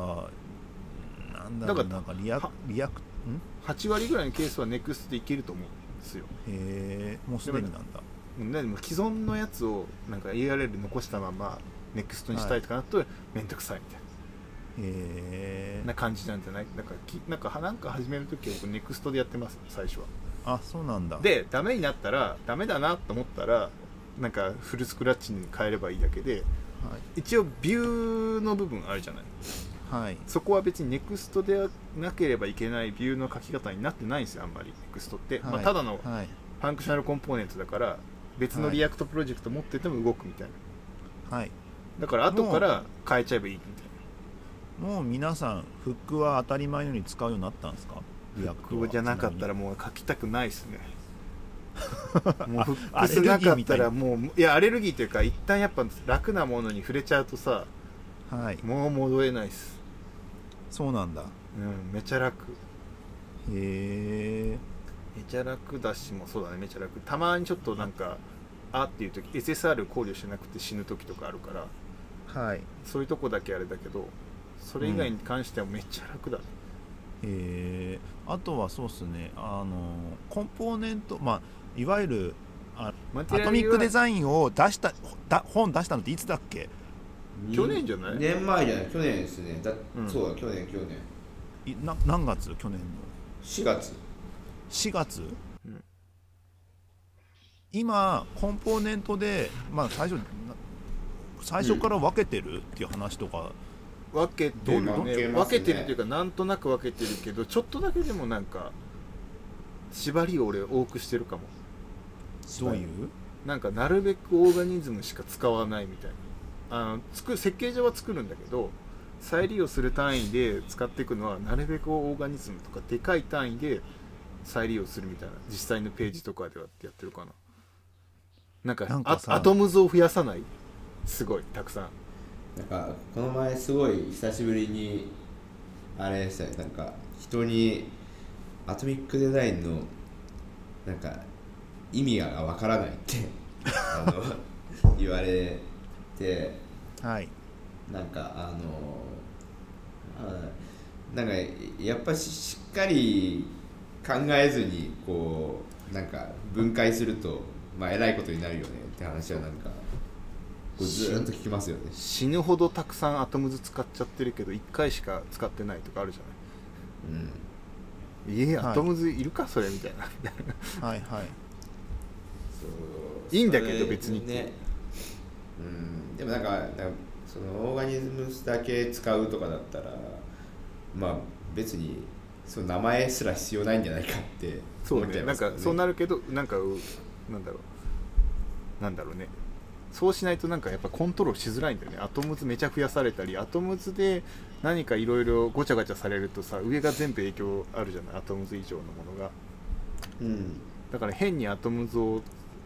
なんだろうだからなんかリアはリアクん？8割ぐらいのケースは NEXT でいけると思うんですよ。へえもうすでになんだ。うんでも既存のやつをなんか URL 残したまま NEXT にしたいとかなるとめんどくさいみたいへえな感じなんじゃない？なんかきなんかなんか始めるときは僕 NEXT でやってます最初は。あそうなんだ。でダメになったらダメだなと思ったらなんかフルスクラッチに変えればいいだけで一応ビューの部分あるじゃない？はい、はい、そこは別に NEXT でなければいけないビューの書き方になってないんですよあんまり NEXT って、まあ、はいただのはい。functional component だから別の React プロジェクト持ってても動くみたいな。はいだから後から変えちゃえばいいみたいな。もう皆さんフックは当たり前のように使うようになったんですか？フックじゃなかったらちもう書きたくないですね。[LAUGHS] もう Hooks なかったらもういやアレルギーというか一旦やっぱ楽なものに触れちゃうとさはい。もう戻れないっす。そうなんだ。へうんめちゃ楽。えめちゃ楽だしもそうだね。めちゃ楽。たまにちょっとなんかあっていう時 SSR 考慮しなくて死ぬ時とかあるからはい。そういうとこだけあれだけどそれ以外に関してはめっちゃ楽だね、えー、あとはそうっすね。あのコンポーネントまあいわゆるあマアトミックデイザインを出しただ本出したのっていつだっけ？去年じゃない？2年前じゃない？去年ですね。だ、うん。そうだ去年去年。いな何月？去年の。4月。4月、うん。今コンポーネントでまあ最初な最初から分けてるっていう話とか、分けてるね。分けてるっていうかなんとなく分けてるけどちょっとだけでもなんか縛りを俺多くしてるかも。どういう？なんかなるべくオーガニズムしか使わないみたいな。あの作る設計上は作るんだけど再利用する単位で使っていくのはなるべくオーガニズムとかでかい単位で再利用するみたいな。実際のページとかではやってるかな。なんかアトムズを増やさないすごいたくさん。なんかこの前すごい久しぶりにあれでしたねなんか人にアトミックデザインのなんか意味がわからないってあの言われて。はい。なんかあのあなんかやっぱししっかり考えずにこうなんか分解するとまあえらいことになるよねって話はなんかずーっと聞きますよね。死ぬほどたくさんアトムズ使っちゃってるけど1回しか使ってないとかあるじゃうん。ないえはい。アトムズいるかそれみたいな。[LAUGHS] はいはい。そう。いいんだけど別にね。うん。でもなんかなんかそのオーガニズムスだけ使うとかだったらまあ別にその名前すら必要ないんじゃないかってそう思っちゃねなんかいますよね。そうなるけどなんかうなんだろう。なんだろうねそうしないとなんかやっぱコントロールしづらいんだよね。アトムズめちゃ増やされたりアトムズで何かいろいろごちゃごちゃされるとさ上が全部影響あるじゃない？アトムズ以上のものが。うん。だから変にアトムズを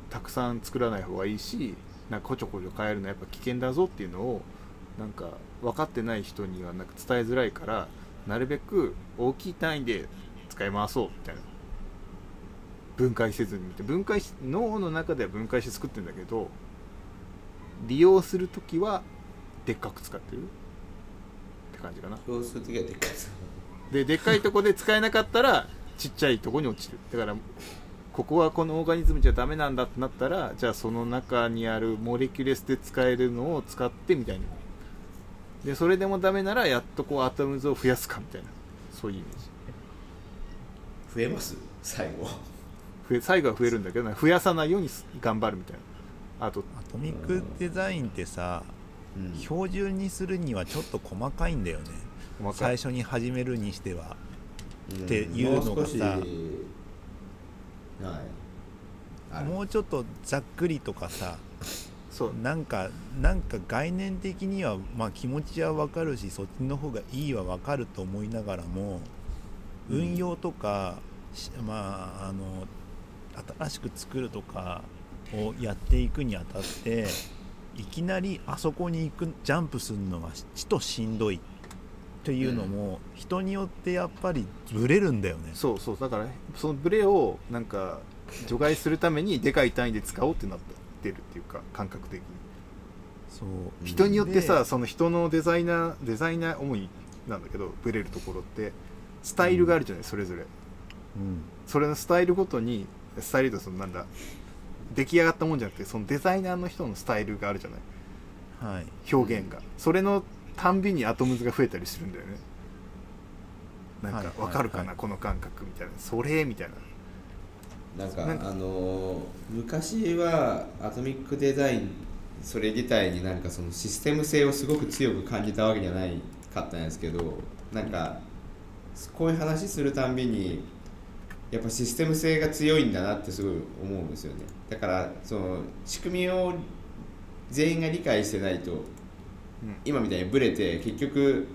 たくさん作らない方がいいしなんかこちょこちょ変えるのはやっぱ危険だぞっていうのをなんか分かってない人にはなんか伝えづらいからなるべく大きい単位で使い回そうみたいな。分解せずにって。分解し脳の中では分解して作ってるんだけど利用する時はでっかく使ってる？って感じかな。そうするときはでっかいですででっかいとこで使えなかったらちっちゃいとこに落ちる。だからここはこのオーガニズムじゃダメなんだってなったらじゃあその中にあるモレキュレスで使えるのを使ってみたいな。でそれでもダメならやっとこうアトムズを増やすかみたいな。そういうイメージ。増えます？最後。増え最後は増えるんだけど増やさないように頑張るみたいなあとアトミックデザインってさうん。標準にするにはちょっと細かいんだよね。最初に始めるにしては。っていうのがさ。もうちょっとざっくりとかさそう。なんかなんか概念的にはまあ気持ちはわかるしそっちの方がいいはわかると思いながらもうん。運用とか、しまああの新しく作るとかをやっていくにあたっていきなりあそこに行くジャンプするのがちとしんどいというのも、人によってやっぱりブレるんだよね。そうそう。だからそのブレをなんか除外するためにでかい単位で使おうってなってるっていうか感覚的に。そう。人によってさでその人のデザイナーデザイナー主になんだけどブレるところってスタイルがあるじゃない、それぞれ。うん。それのスタイルごとにスタイルとそのなんだ出来上がったもんじゃなくてそのデザイナーの人のスタイルがあるじゃない？はい、表現が、それのたんびにアトムズが増えたりするんだよね。なんはいはいかわかるかな、はいこの感覚みたいな。それみたいな。なんかなんかあのー昔はアトミックデザインそれ自体になんかそのシステム性をすごく強く感じたわけじゃないかったんですけどなんかこういう話するたんびにやっぱシステム性が強いんだなってすごい思うんですよね。だからその仕組みを全員が理解してないとうん。今みたいにブレて結局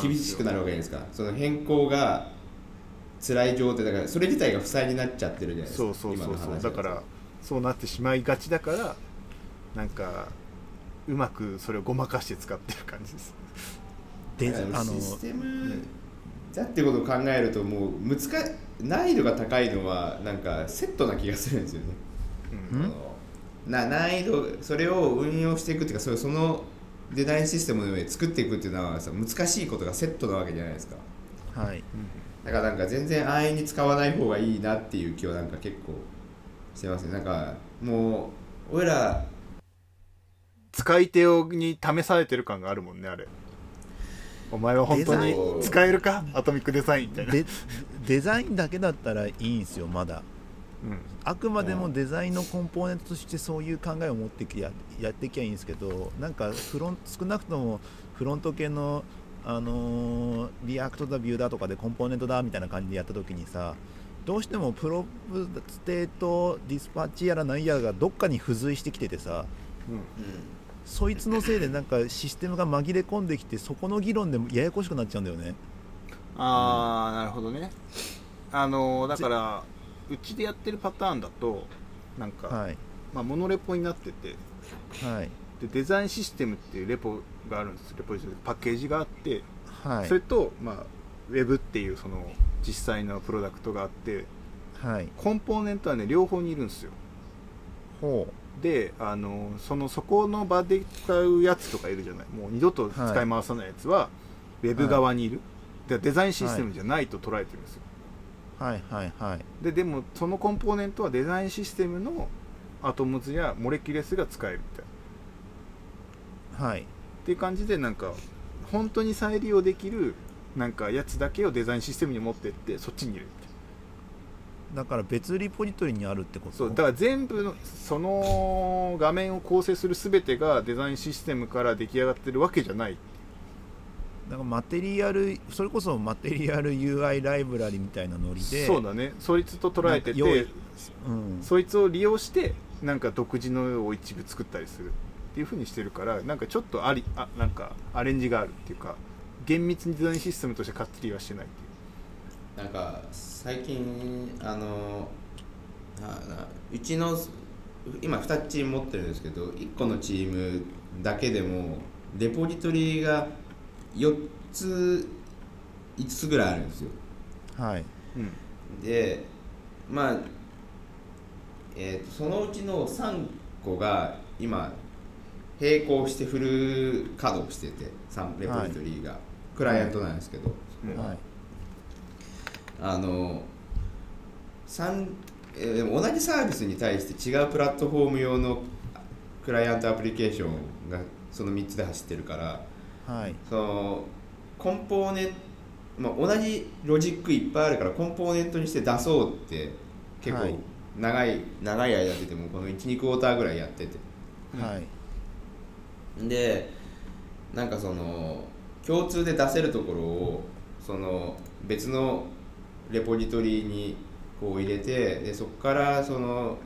厳しくなるわけじゃないですか。その変更が辛い状態だからそれ自体が負債になっちゃってるじゃないですかそうそうそうだからそうなってしまいがちだからなんかうまくそれをごまかして使ってる感じです。であのシステムだってことを考えるともう難難易度が高いのはなんかセットな気がするんですよね。うん。な難易度それを運用していくっていうかそれそのデザインシステムの上で作っていくっていうのはさ難しいことがセットなわけじゃないですか。はい。だからなんか全然安易に使わない方がいいなっていう気はなんか結構してますね。なんかもう俺ら使い手をに試されてる感があるもんねあれお前は本当にデザイン。使えるか？アトミックデザインみたいな、でデザインだけだったらいいんですよまだ。うん。あくまでもデザインのコンポーネントとしてそういう考えを持ってきややっていきゃいいんですけどなんかフロン少なくともフロント系のあのー React だ Vue だとかでコンポーネントだみたいな感じでやった時にさどうしても props state dispatch やら何やらがどっかに付随してきててさうんそいつのせいでなんかシステムが紛れ込んできてそこの議論でもややこしくなっちゃうんだよね。ああなるほどね。あのーだからうちでやってるパターンだとなんか、はい。まあ、 monorepo になっててはい。でデザインシステムっていうレポがあるんです。レポジトリパッケージがあって、はい。それと、まあ、ウェブっていうその実際のプロダクトがあってはい。コンポーネントはね両方にいるんですよ。ほであのそのそこの場で使うやつとかいるじゃない？もう二度と使い回さないやつは、ウェブ側にいる、でデザインシステムじゃない。と捉えてるんですよ、うはいはいはい。ででもそのコンポーネントはデザインシステムのアトムズやモレキュレスが使えるみたいな。はい。っていう感じでなんか本当に再利用できるなんかやつだけをデザインシステムに持ってってそっちに入れるだから別リポジトリにあるってこと？なそうだから全部のその画面を構成する全てがデザインシステムから出来上がってるわけじゃない。なんかマテリアルそれこそマテリアル UI ライブラリみたいなノリでそうだね。そいつと捉えててうん、そいつを利用してなんか独自の絵を一部作ったりするっていう風にしてるからなんかちょっとありあなんかアレンジがあるっていうか厳密にデザインシステムとしてかっちりはしてないっていうなんか最近あのうちの今2チーム持ってるんですけど1個のチームだけでもレポジトリが4つ5つぐらいあるんですよ。はい。うんでまあえーとそのうちの3個が今並行してフル稼働してて3レポジトリが、クライアントなんですけど、うんはいあの同じサービスに対して違うプラットフォーム用のクライアントアプリケーションがその3つで走ってるからはい。そのコンポーネント、まあ、同じロジックいっぱいあるからコンポーネントにして出そうって結構はい。長い、長い間やっててもこの12クォーターぐらいやってて。うん。はい。でなんかその共通で出せるところをその別のレポジトリにこう入れてでそこからその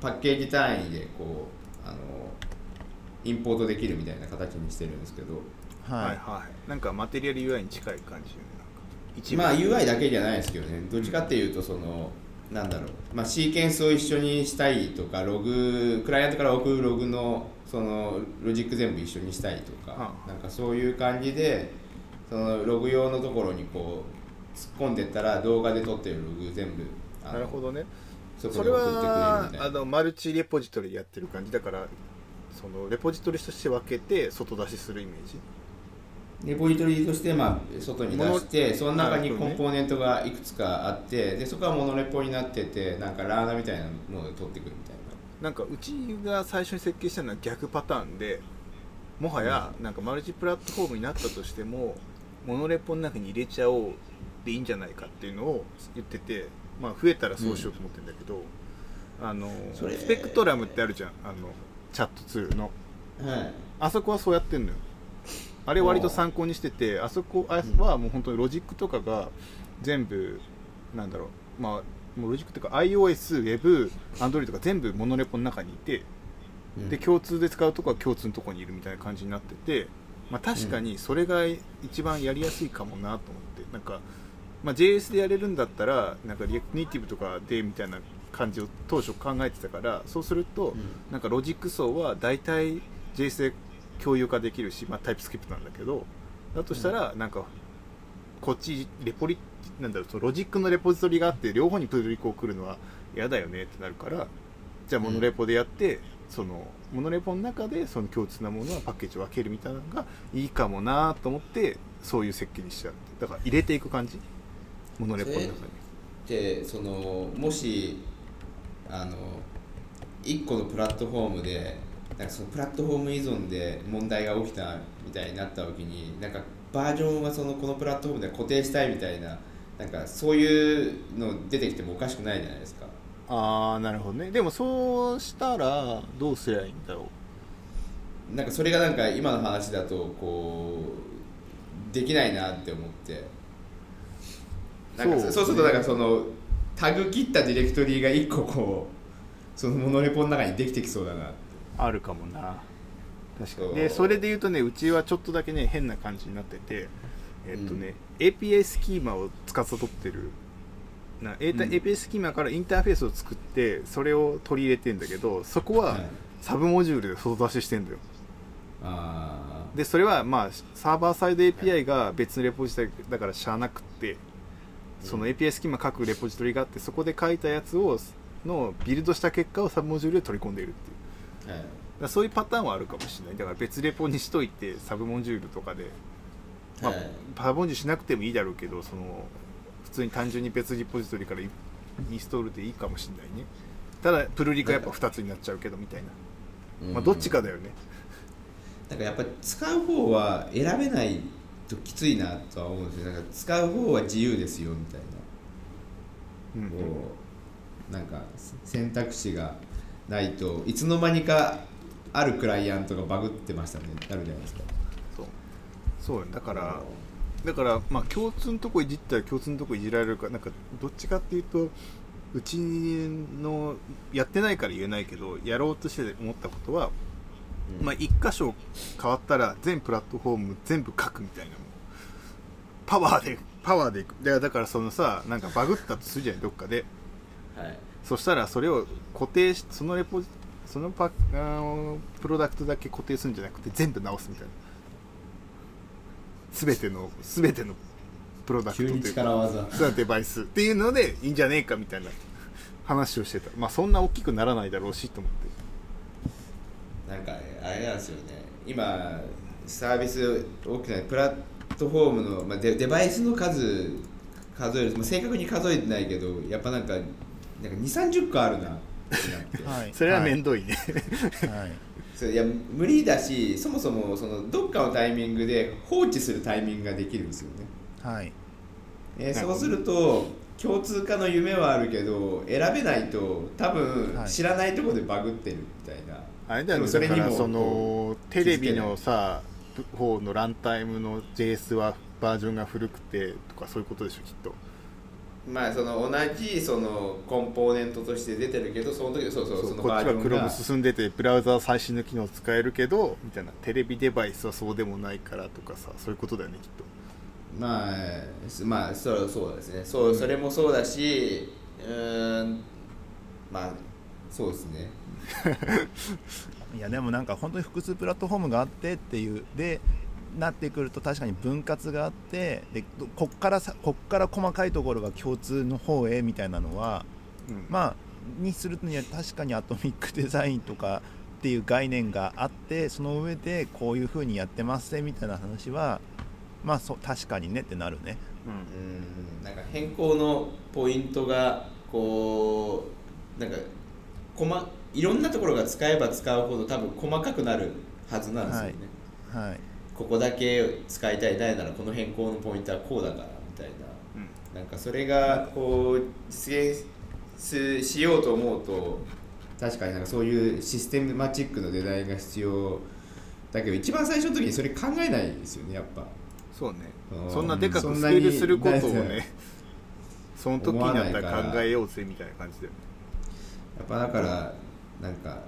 パッケージ単位でこうあのインポートできるみたいな形にしてるんですけど。はい。はいはい。なんかマテリアル UI に近い感じよねなんか。一部まあ UI だけじゃないですけどね。どっちかっていうとそのなんだろう、まあ、シーケンスを一緒にしたいとかログクライアントから送るログのそのロジック全部一緒にしたいとか、はあ。なんかそういう感じでそのログ用のところにこう突っ込んでったら動画で撮ってるログ全部なるほどね。それに送ってくれるはあのマルチレポジトリやってる感じ。だからそのレポジトリとして分けて外出しするイメージ？レポジトリとしてまあ外に出してその中にコンポーネントがいくつかあってでそこはモノレポになっててなんかラーナみたいなので取ってくるみたいな。んかうちが最初に設計したのは逆パターンでもはやなんかマルチプラットフォームになったとしてもモノレポの中に入れちゃおうでいいんじゃないかっていうのを言っててまあ増えたらそうしようと思ってるんだけど、あのそれスペクトラムってあるじゃん。あのチャットツールの。なはい。あそこはそうやってんのよ。あれ割と参考にしててあそこあはもう本当にロジックとかが全部なんだろう。まあもうロジックというか iOS、Web、Android とか全部モノレポの中にいてうん。で共通で使うとこは共通のとこにいるみたいな感じになってて、まあ、確かにそれが一番やりやすいかもなと思って。なんか、まあ、JS でやれるんだったらなんか React Native とかでみたいな感じを当初考えてたからそうすると、うん。なんかロジック層は大体 JS で共有化できるし、まあ、 TypeScript なんだけどだとしたらなんかこっちレポリなんだろうそのロジックのレポジトリがあって両方にプルリクを送るのは嫌だよねってなるからじゃあ monorepo でやって、そのモノレポの中でその共通なものはパッケージを分けるみたいなのがいいかもなと思ってそういう設計にしちゃうだから入れていく感じモノレポの中にでそのもしあの1個のプラットフォームでなんかそのプラットフォーム依存で問題が起きたみたいになった時になんかバージョンはそのこのプラットフォームで固定したいみたいななんかそういうの出てきてもおかしくないじゃないですか。ああなるほどね。でもそうしたらどうすりゃいいんだろなんかそれがなんか今の話だとこうできないなって思ってなんかそう。そうするとなんかそのタグ切ったディレクトリが1個こうそのモノレポの中にできてきそうだなあるかもな。確かに。でそれで言うとねうちはちょっとだけね変な感じになっててえっとね、API スキーマを司ってる。な、うん。API スキーマからインターフェースを作ってそれを取り入れてんだけどそこははいサブモジュールで外出ししてんだよ。あでそれはまあサーバーサイド API が別のレポジトリだからしゃあなくってその API スキーマ各レポジトリがあってそこで書いたやつをのビルドした結果をサブモジュールで取り込んでいるっていう。あはいそういうパターンはあるかもしれない。だから別レポにしといてサブモジュールとかで、まあはいサブモジュールしなくてもいいだろうけどその普通に単純に別リポジトリからイインストールでいいかもしれないね。ただプルリクはやっぱ2つになっちゃうけどみたいな、まあ、どっちかだよね。なん。かやっぱり使う方は選べないときついなとは思うんですよ。なんか使う方は自由ですよみたいうん。なこうなんか選択肢がないといつの間にかあるクライアントがバグってましたね。なるじゃないですか。そう。そうだからだからまあ共通のとこいじったら共通のとこいじられるかなんかどっちかっていうとうちのやってないから言えないけどやろうとして思ったことは、うん。まあ一箇所変わったら全プラットフォーム全部書くみたいなパワーでパワーでいくだからだからそのさなんかバグったとするじゃないどっかで。はい。そしたらそれを固定しそのレポそのパあのプロダクトだけ固定するんじゃなくて全部直すみたいな。全ての全てのプロダクトというか。デバイス。っていうのでいいんじゃねえかみたいな話をしてた。まあそんな大きくならないだろうしと思ってなんかあれなんですよね。今サービス大きなプラットフォームの、まあ、デデバイスの数数える、まあ、正確に数えてないけどやっぱなんかなんか2 3 0個あるなってなって。[LAUGHS] はい。[LAUGHS] それははい面倒い。ね、はい。そういや無理だしそもそもそのどっかのタイミングで放置するタイミングができるんですよね、はい。えーそうすると共通化の夢はあるけど選べないと多分はい。知らないところでバグってるみたいな、あれだよねそれにもそのこテレビのさ方のランタイムの JS はバージョンが古くてとかそういうことでしょきっと。まあその同じそのコンポーネントとして出てるけどその時そうそうそうそのこっちはバージョン Chrome 進んでてブラウザー最新の機能使えるけどみたいな。テレビデバイスはそうでもないからとかさそういうことだよねきっとまあすまあそうそうですね。そう、それもそうだしうーんまあそうですね。[LAUGHS] いやでもなんか本当に複数プラットフォームがあってっていうでなってくると確かに分割があってでこっからさこっから細かいところが共通の方へみたいなのはうん。まあにするには確かにアトミックデザインとかっていう概念があってその上でこういう風にやってますねみたいな話はまあそう確かにねってなるね。うん。なんか変更のポイントがこうなんか細いろんなところが使えば使うほど多分細かくなるはずなんですよね、はいここだけ使いたいないならこの変更のポイントはこうだからみたいうん。ななんかそれがこう実現すしようと思うと確かになんかそういうシステマチックのデザインが必要だけど一番最初の時にそれ考えないですよねやっぱそうね。うん。そんなでかくスケールすることをね [LAUGHS] その時になったら考えようぜみたいな感じだよね。やっぱだからなんか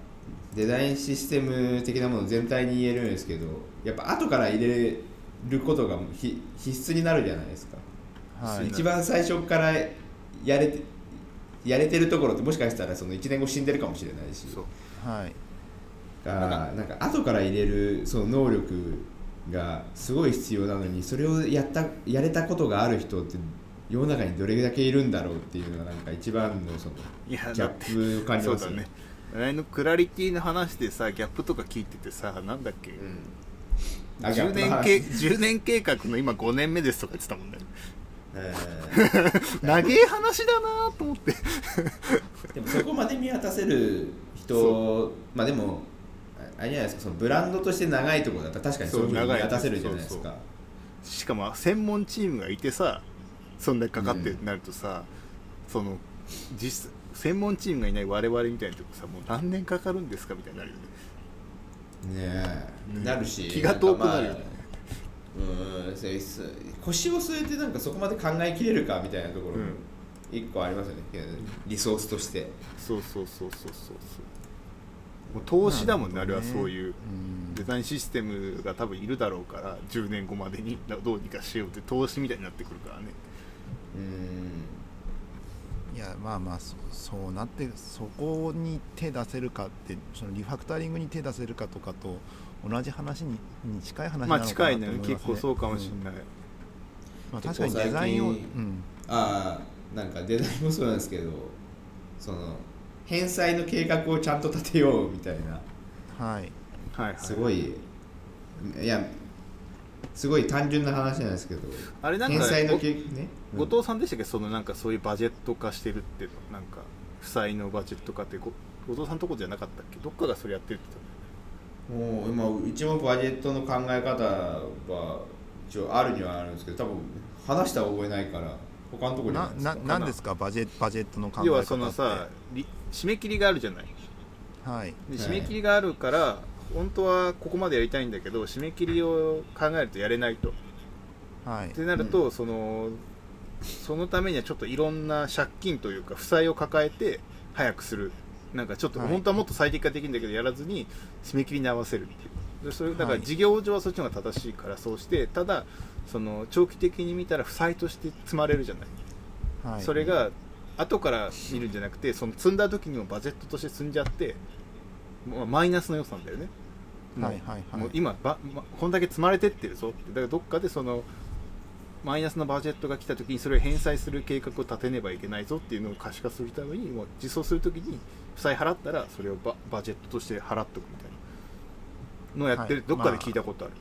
デザインシステム的なもの全体に言えるんですけどやっぱ後から入れることがひ必須になるじゃないですか、はい。一番最初からやれてやれてるところってもしかしたらその1年後死んでるかもしれないし。そう。はいだからなんか後から入れるその能力がすごい必要なのにそれをやったやれたことがある人って世の中にどれだけいるんだろうっていうのがなんか一番のそのギャップを感じますね。あのクラリティの話でさギャップとか聞いててさなんだっけ、うん。あ10年計10年計画の今5年目ですとか言ってたもんね。え長え話だなと思って。ーでもそこまで見渡せる人まあでもああれじゃないですか。そのブランドとして長いところだったら確かにそういうふうに見渡せるじゃないですか。しかも専門チームがいてさそんなにかかってなるとさ、その実専門チームがいない我々みたいなとこさもう何年かかるんですかみたいになるよね。ねえ。ねなるし気が遠くなるよね。うん腰を据えてなんかそこまで考えきれるかみたいなところもうん。一個ありますよね。リソースとして。そうそうそうそうそうそうもう投資だもんねあれはそういううん。デザインシステムが多分いるだろうから10年後までにどうにかしようって投資みたいになってくるからね。うん。いやまあまあそそうなってそこに手出せるかってそのリファクタリングに手出せるかとかと同じ話にに近い話なまあのかなと近いね。思いますね。結構そうかもしれない、うん。まあ、確かにデザインを、うん、ああなんかデザインもそうなんですけどその返済の計画をちゃんと立てようみたいな。はい。はいはい。すごい。いやすごい単純な話なんですけど。あれなんかね？後藤さんでしたっけ？そのなんかそういうバジェット化してるって。いうのなんか負債のバジェット化ってご後藤さんとこじゃなかったっけ？どっかがそれやってるってもう今うちもバジェットの考え方は一応あるにはあるんですけど多分話した覚えないから他のところにななか。なんですか？バジェバジェットの考え方要はそのさり締め切りがあるじゃない。はい。ではい。締め切りがあるから、本当はここまでやりたいんだけど締め切りを考えるとやれないと。はい。ってなると、そのそのためにはちょっといろんな借金というか負債を抱えて早くする。なんかちょっと、はい。本当はもっと最適化できるんだけどやらずに締め切りに合わせるっていう。でそれだからはい。事業上はそっちの方が正しいからそうしてただその長期的に見たら負債として積まれるじゃない、はい。それが後から見るんじゃなくてその積んだ時にもバジェットとして積んじゃってもうマイナスの予算だよね。はいはいはい。もう今ば、ま、こんだけ積まれてってるぞって。だからどっかでそのマイナスのバジェットが来た時にそれを返済する計画を立てねばいけないぞっていうのを可視化するためにもう実装する時に負債払ったらそれをババジェットとして払っとくみたいなのをやってる、はい。どっかで聞いたことある、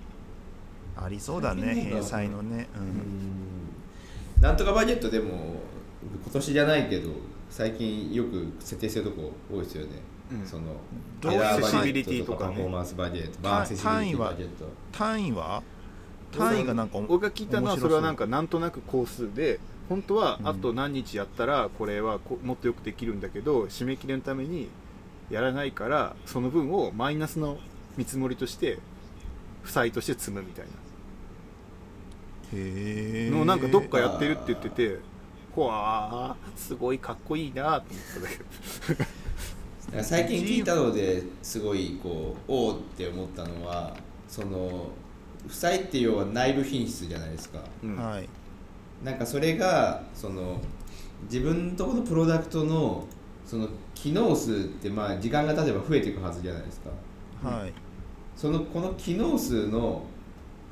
ありそうだね返済のね、う、うんん。なんとかバジェットでも今年じゃないけど最近よく設定してるとこ多いですよね、うん。そのエラーバジェアクセシビリティットとかパフォーマンスバジェットセシビリティ単位はバジェット。単位は？単位がなんか僕が聞いたのはそれはなんかなんとなく工数で本当はうん。あと何日やったらこれはこもっとよくできるんだけど締め切りのためにやらないからその分をマイナスの見積もりとして負債として積むみたいへえなのをなんかどっかやってるって言っててほわーすごいかっこいいなと思ったんだけど最近聞いたのですごいこうおおって思ったのはその負債って要は内部品質じゃないですか。うん。はい。なんかそれがその自分のところのプロダクトのその機能数ってまあ時間が経てば増えていくはずじゃないですか。はい。そのこの機能数の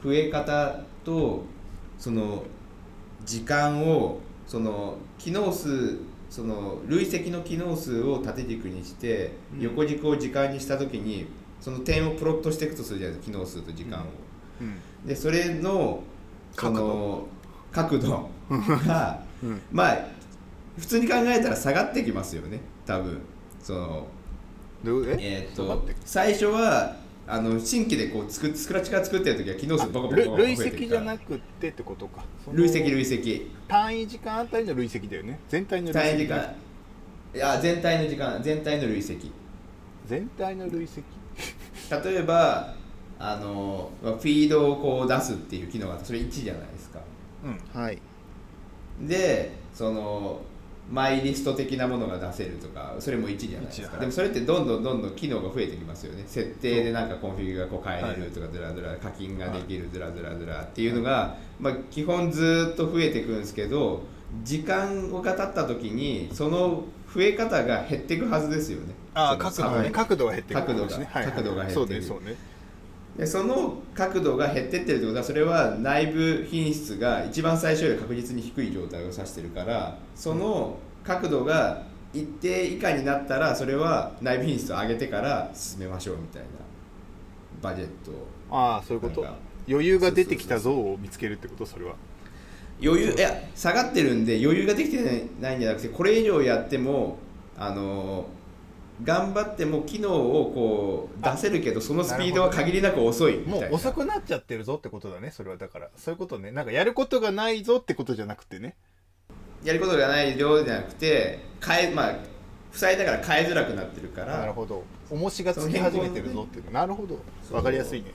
増え方とその時間をその機能数その累積の機能数を縦軸にしてうん。横軸を時間にした時にその点をプロットしていくとするじゃないですか機能数と時間を。うん。でそれのその角度。が [LAUGHS] うん。まあ普通に考えたら下がってきますよね多分。そのえ？えーっと最初はあの新規でこう作っスクラッチから作ってる時は機能数バカバカバカ累積じゃなくってってことか。累積累積。単位時間あたりの累積だよね。全体の累積。単位時間。いや全体の時間全体の累積。全体の累積？例えばあのまあフィードをこう出すっていう機能がそれ1じゃないですか。うんはい。でそのマイリスト的なものが出せるとかそれも1じゃないですか。でもそれってどんどんどんどん機能が増えてきますよね設定でなんか config がこう変えれるとかずらずら課金ができるずらずらずらっていうのが、まあ、基本ずっと増えていくんですけど時間が経った時にその増え方が減っていくはずですよねあ角度ねはい角度が減ってくる角度が角度が減ってくるそうねそうねでその角度が減ってってるってことはそれは内部品質が一番最初より確実に低い状態を指してるからその角度が一定以下になったらそれは内部品質を上げてから進めましょうみたいなバジェット。をああそういうこと。余裕が出てきた像を見つけるってこと？それは。余裕いや下がってるんで余裕ができてないんじゃなくてこれ以上やってもあの頑張っても機能をこう出せるけどそのスピードは限りなく遅いみたいな。もう遅くなっちゃってるぞってことだねそれはだから。そういうことね。なんかやることがないぞってことじゃなくてね。やることがない量じゃなくて変えまあ負債だから変えづらくなってるからなるほど。重しがつき始めてるぞっていう。のなるほど。そう。わかりやすいね。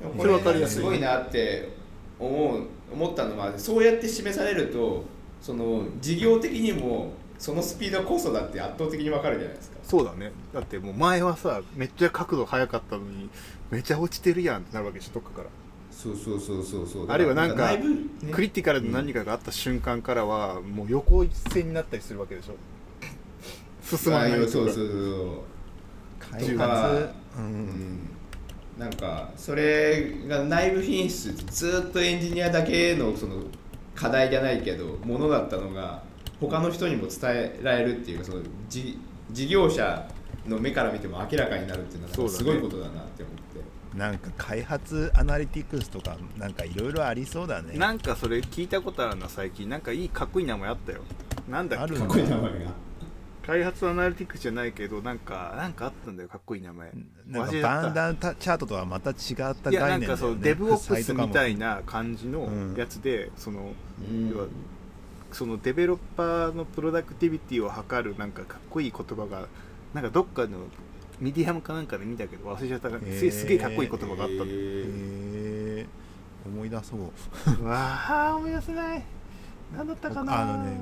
でもそれ分かりやすいすごいなって思う思ったのはそうやって示されるとその事業的にもそのスピードこそだって圧倒的に分かるじゃないですか。そうだね。だってもう前はさめっちゃ角度速かったのにめっちゃ落ちてるやんってなるわけでしょどっかから。そうそうそうそうそう。あるいはなんかね。クリティカルな何かがあった瞬間からはもう横一線になったりするわけでしょ。進まないとか。あそうそうそう。開とか。発ううん。ん。なんかそれが内部品質ずっとエンジニアだけのその課題じゃないけどものだったのが他の人にも伝えられるっていうかその事事業者の目から見ても明らかになるっていうのはすごいことだなって思って、なんか開発アナリティクスとかなんかいろいろありそうだね。なんかそれ聞いたことあるな最近。なんかいいかっこいい名前あったよ。なんだっけ？あるかっこいい名前が。開発アナリティクスじゃないけどなんかなんかあったんだよかっこいい名前。なんかバンダウンチャートとはまた違ったいやな概念だよね。んかそうデブオプスみたいなな感じのうん。やつで、そのうん。要はそのデベロッパーのプロダクティビティを測るなんかかっこいい言葉がなんかどっかのミディアムかなんかで見たけど忘れちゃった。からへー。すげえかっこいい言葉があったんだよ、へー。へえ思い出そう。うわあ思い出せない。何だったかなあのね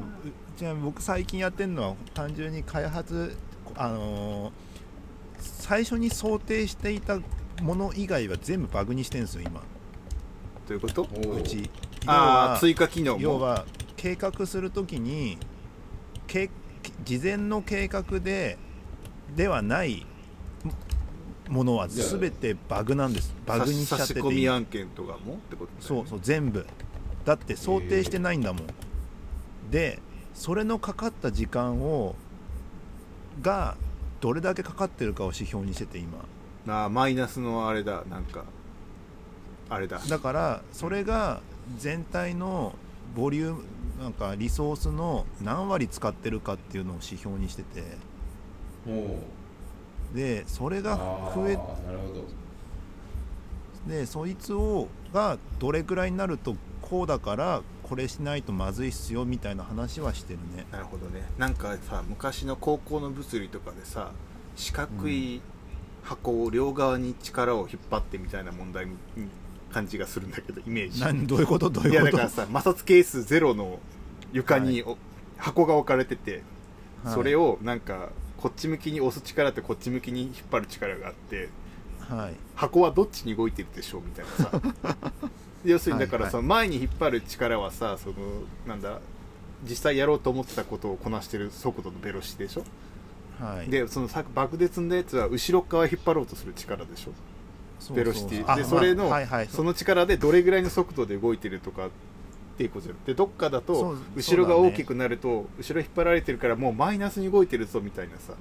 うちなみに僕最近やってるのは単純に開発あのー最初に想定していたもの以外は全部バグにしてるんですよ今。どういうこと？うち。あ追加機能も。要は計画するときにけ事前の計画でではないものは全てバグなんです。バグにしちゃってて差し込み案件とかもってことね。そうそう全部。だって想定してないんだもん。でそれのかかった時間をがどれだけかかってるかを指標にしてて今。あーマイナスのあれだ。なんかあれだ。だからそれが全体のボリュームなんかリソースの何割使ってるかっていうのを指標にしてて。もでそれが増えーなるほど。でそいつをがどれくらいになるとこうだからこれしないとまずいっすよみたいな話はしてるね。なるほどね。なんかさ昔の高校の物理とかでさ四角い箱を両側に力を引っ張ってみたいな問題に感じがするんだけどイメージ。何どういうこと？どういやいうこと？だからさ摩擦係数ゼロの床にお箱が置かれてて、はい。それをなんかこっち向きに押す力とこっち向きに引っ張る力があってはい。箱はどっちに動いてるでしょうみたいなさ。[LAUGHS] 要するにだからはいその前に引っ張る力はさそのなんだ実際やろうと思ってたことをこなしてる速度のベロシでしょ？はい。でそのさ爆で積んだやつは後ろ側引っ張ろうとする力でしょ？ベロシティあでそれの、まあはいはい。その力でどれぐらいの速度で動いてるとかっていうことでどっかだと後ろが大きくなると、後ろ引っ張られてるからもうマイナスに動いてるぞみたいなさ、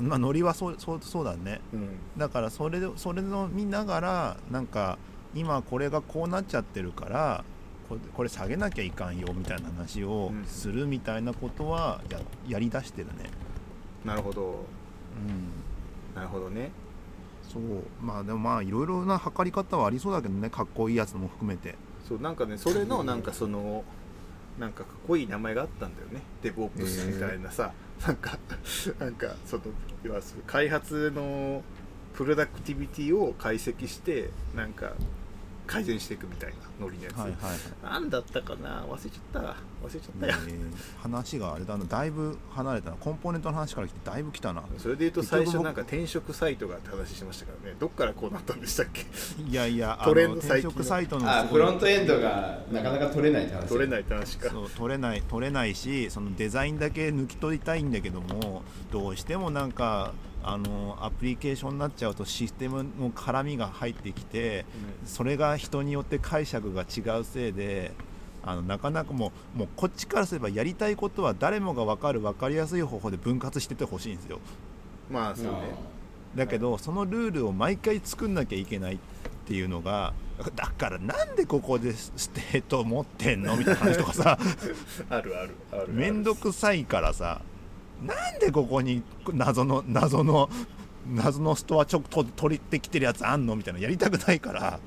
まあノリはそうそうそうだね。うん、だからそれでそれの見ながらなんか今これがこうなっちゃってるからこれ下げなきゃいかんよみたいな話をうん。するみたいなことはややりだしてるね。なるほど。うん。なるほどねそうまあでもまあいろいろな測り方はありそうだけどねかっこいいやつも含めて。そうなんかねそれのなんかそのなんかかっこいい名前があったんだよね。デブオプスみたいなさ、なんか [LAUGHS] なんかその要は開発のプロダクティビティを解析してなんか改善していくみたいなノリのやつ、はいはいはい。なんだったかな？忘れちゃった忘れちゃったよ、えー話があれだな。だいぶ離れた。なコンポーネントの話から来てだいぶ来たな。それで言うと最初なんか転職サイトがって話してましたからね。どっからこうなったんでしたっけ？いやいやあトレンの。ド転職サイトのフロントエンドがなかなか取れないって話。取れないって話か。そう取れない取れないしそのデザインだけ抜き取りたいんだけどもどうしてもなんかあのアプリケーションになっちゃうとシステムの絡みが入ってきてそれが人によって解釈が違うせいであのなかなかもうもうこっちからすればやりたいことは誰もが分かる分かりやすい方法で分割しててほしいんですよ。まあそうね。だけどそのルールを毎回作んなきゃいけないっていうのがだからなんでここでステート持ってんの？みたいな話とかさ。[LAUGHS] あるあるあるある。面倒くさいからさなんでここに謎の謎の謎のストアちょっと取ってきてるやつあんのみたいなのやりたくないから、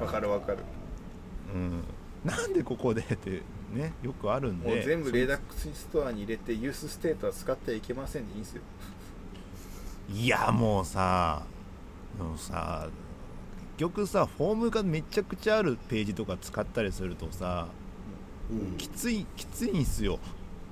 わかるわかるうん、なんでここでってねよくあるんで。もう全部レダックスストアに入れて useState は使ってはいけませんでいいんですよ。いやもうさもうさ結局さフォームがめちゃくちゃあるページとか使ったりするとさうん。きついきついんすよ。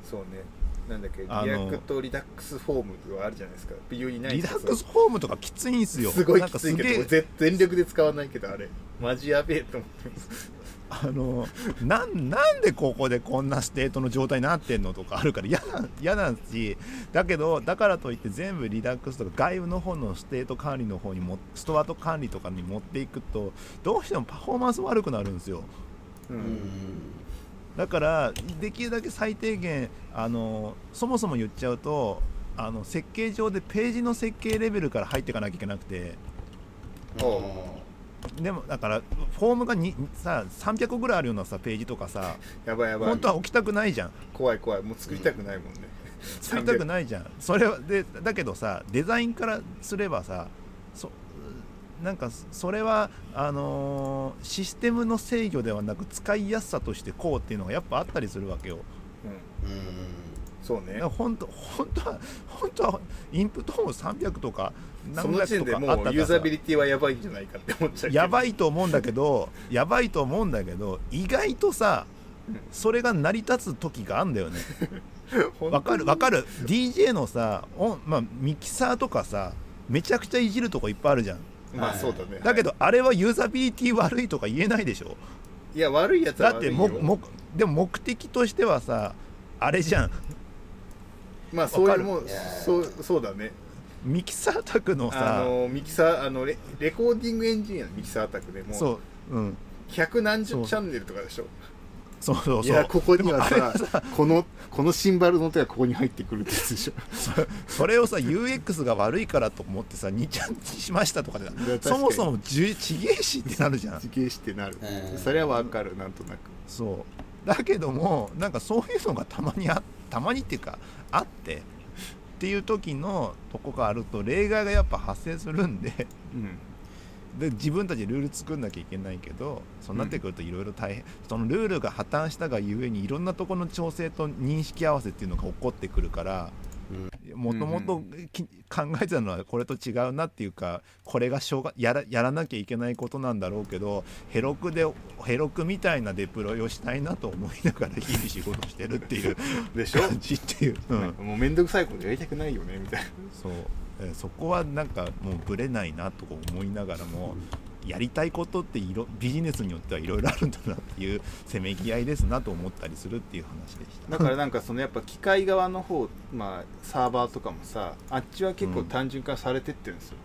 そうねなんだっけ React Redux Form とかあるじゃないですか。微妙にないリダックスフォームとかきついんすよ。すごいきついけどぜ全力で使わないけどあれ。マジやべえと思ってます。あのなんなんでここでこんなステートの状態になってんのとかあるから嫌な嫌なんしだけどだからといって全部 Redux とか外部の方のステート管理の方にもストアと管理とかに持っていくとどうしてもパフォーマンス悪くなるんですよ。ううんんだからできるだけ最低限あのそもそも言っちゃうとあの設計上でページの設計レベルから入っていかなきゃいけなくて。おでもだからフォームがにさ300個ぐらいあるようなさページとかさやばいやばい。本当は置きたくないじゃん。怖い怖い。もう作りたくないもんね。作りたくないじゃん。それはでだけどさデザインからすればさそなんかそれはあのーシステムの制御ではなく使いやすさとしてこうっていうのがやっぱあったりするわけよ。うん。うん。そうね。本当本当は本当はインプットも300とかその時点でもうユーザビリティはやばいんじゃないかって思っちゃうやばいと思うんだけど [LAUGHS] やばいと思うんだけど意外とさそれが成り立つ時があんだよね。わかる？わかる？DJ のさ音、まあ、ミキサーとかさめちゃくちゃいじるとこいっぱいあるじゃんまあそうだね。だけどあれはユーザビリティ悪いとか言えないでしょ？いや悪いやつはだってももでも目的としてはさあれじゃん。まあそういうもそうそうだね。ミキサータクのあさのミキサーあのレレコーディングエンジニアのミキサーアタックでもそううん。百何十チャンネルとかでしょそうそうそう。いやここにはでもあれさ。このこのシンバルの音がここに入ってくるってやつでしょそそれをさ UX が悪いからと思ってさ2ちゃんにしましたとかでや確かに。そもそもちげえしってなるじゃん。実験してなる。うん。それはわかるなんとなく。そう。だけどもなんかそういうのがたまにあたまにっていうかあってっていう時のとこがあると例外がやっぱ発生するんで。うんで自分たちでルール作んなきゃいけないけどそうなってくるといろいろ大変、そのルールが破綻したがゆえにいろんなところの調整と認識合わせっていうのが起こってくるからもともとき考えてたのはこれと違うなっていうかこれがしょうがやらやらなきゃいけないことなんだろうけどヘロクでヘロクみたいなデプロイをしたいなと思いながら日々仕事してるっていうでしょ感じっていう、うんもう面倒くさいことやりたくないよねみたいなそうえーそこはなんかもうぶれないなとか思いながらもやりたいことっていろビジネスによってはいろいろあるんだなっていうせめぎ合いですなと思ったりするっていう話でした。だからなんかそのやっぱ機械側の方、まあ、サーバーとかもさあっちは結構単純化されてってるんですよ、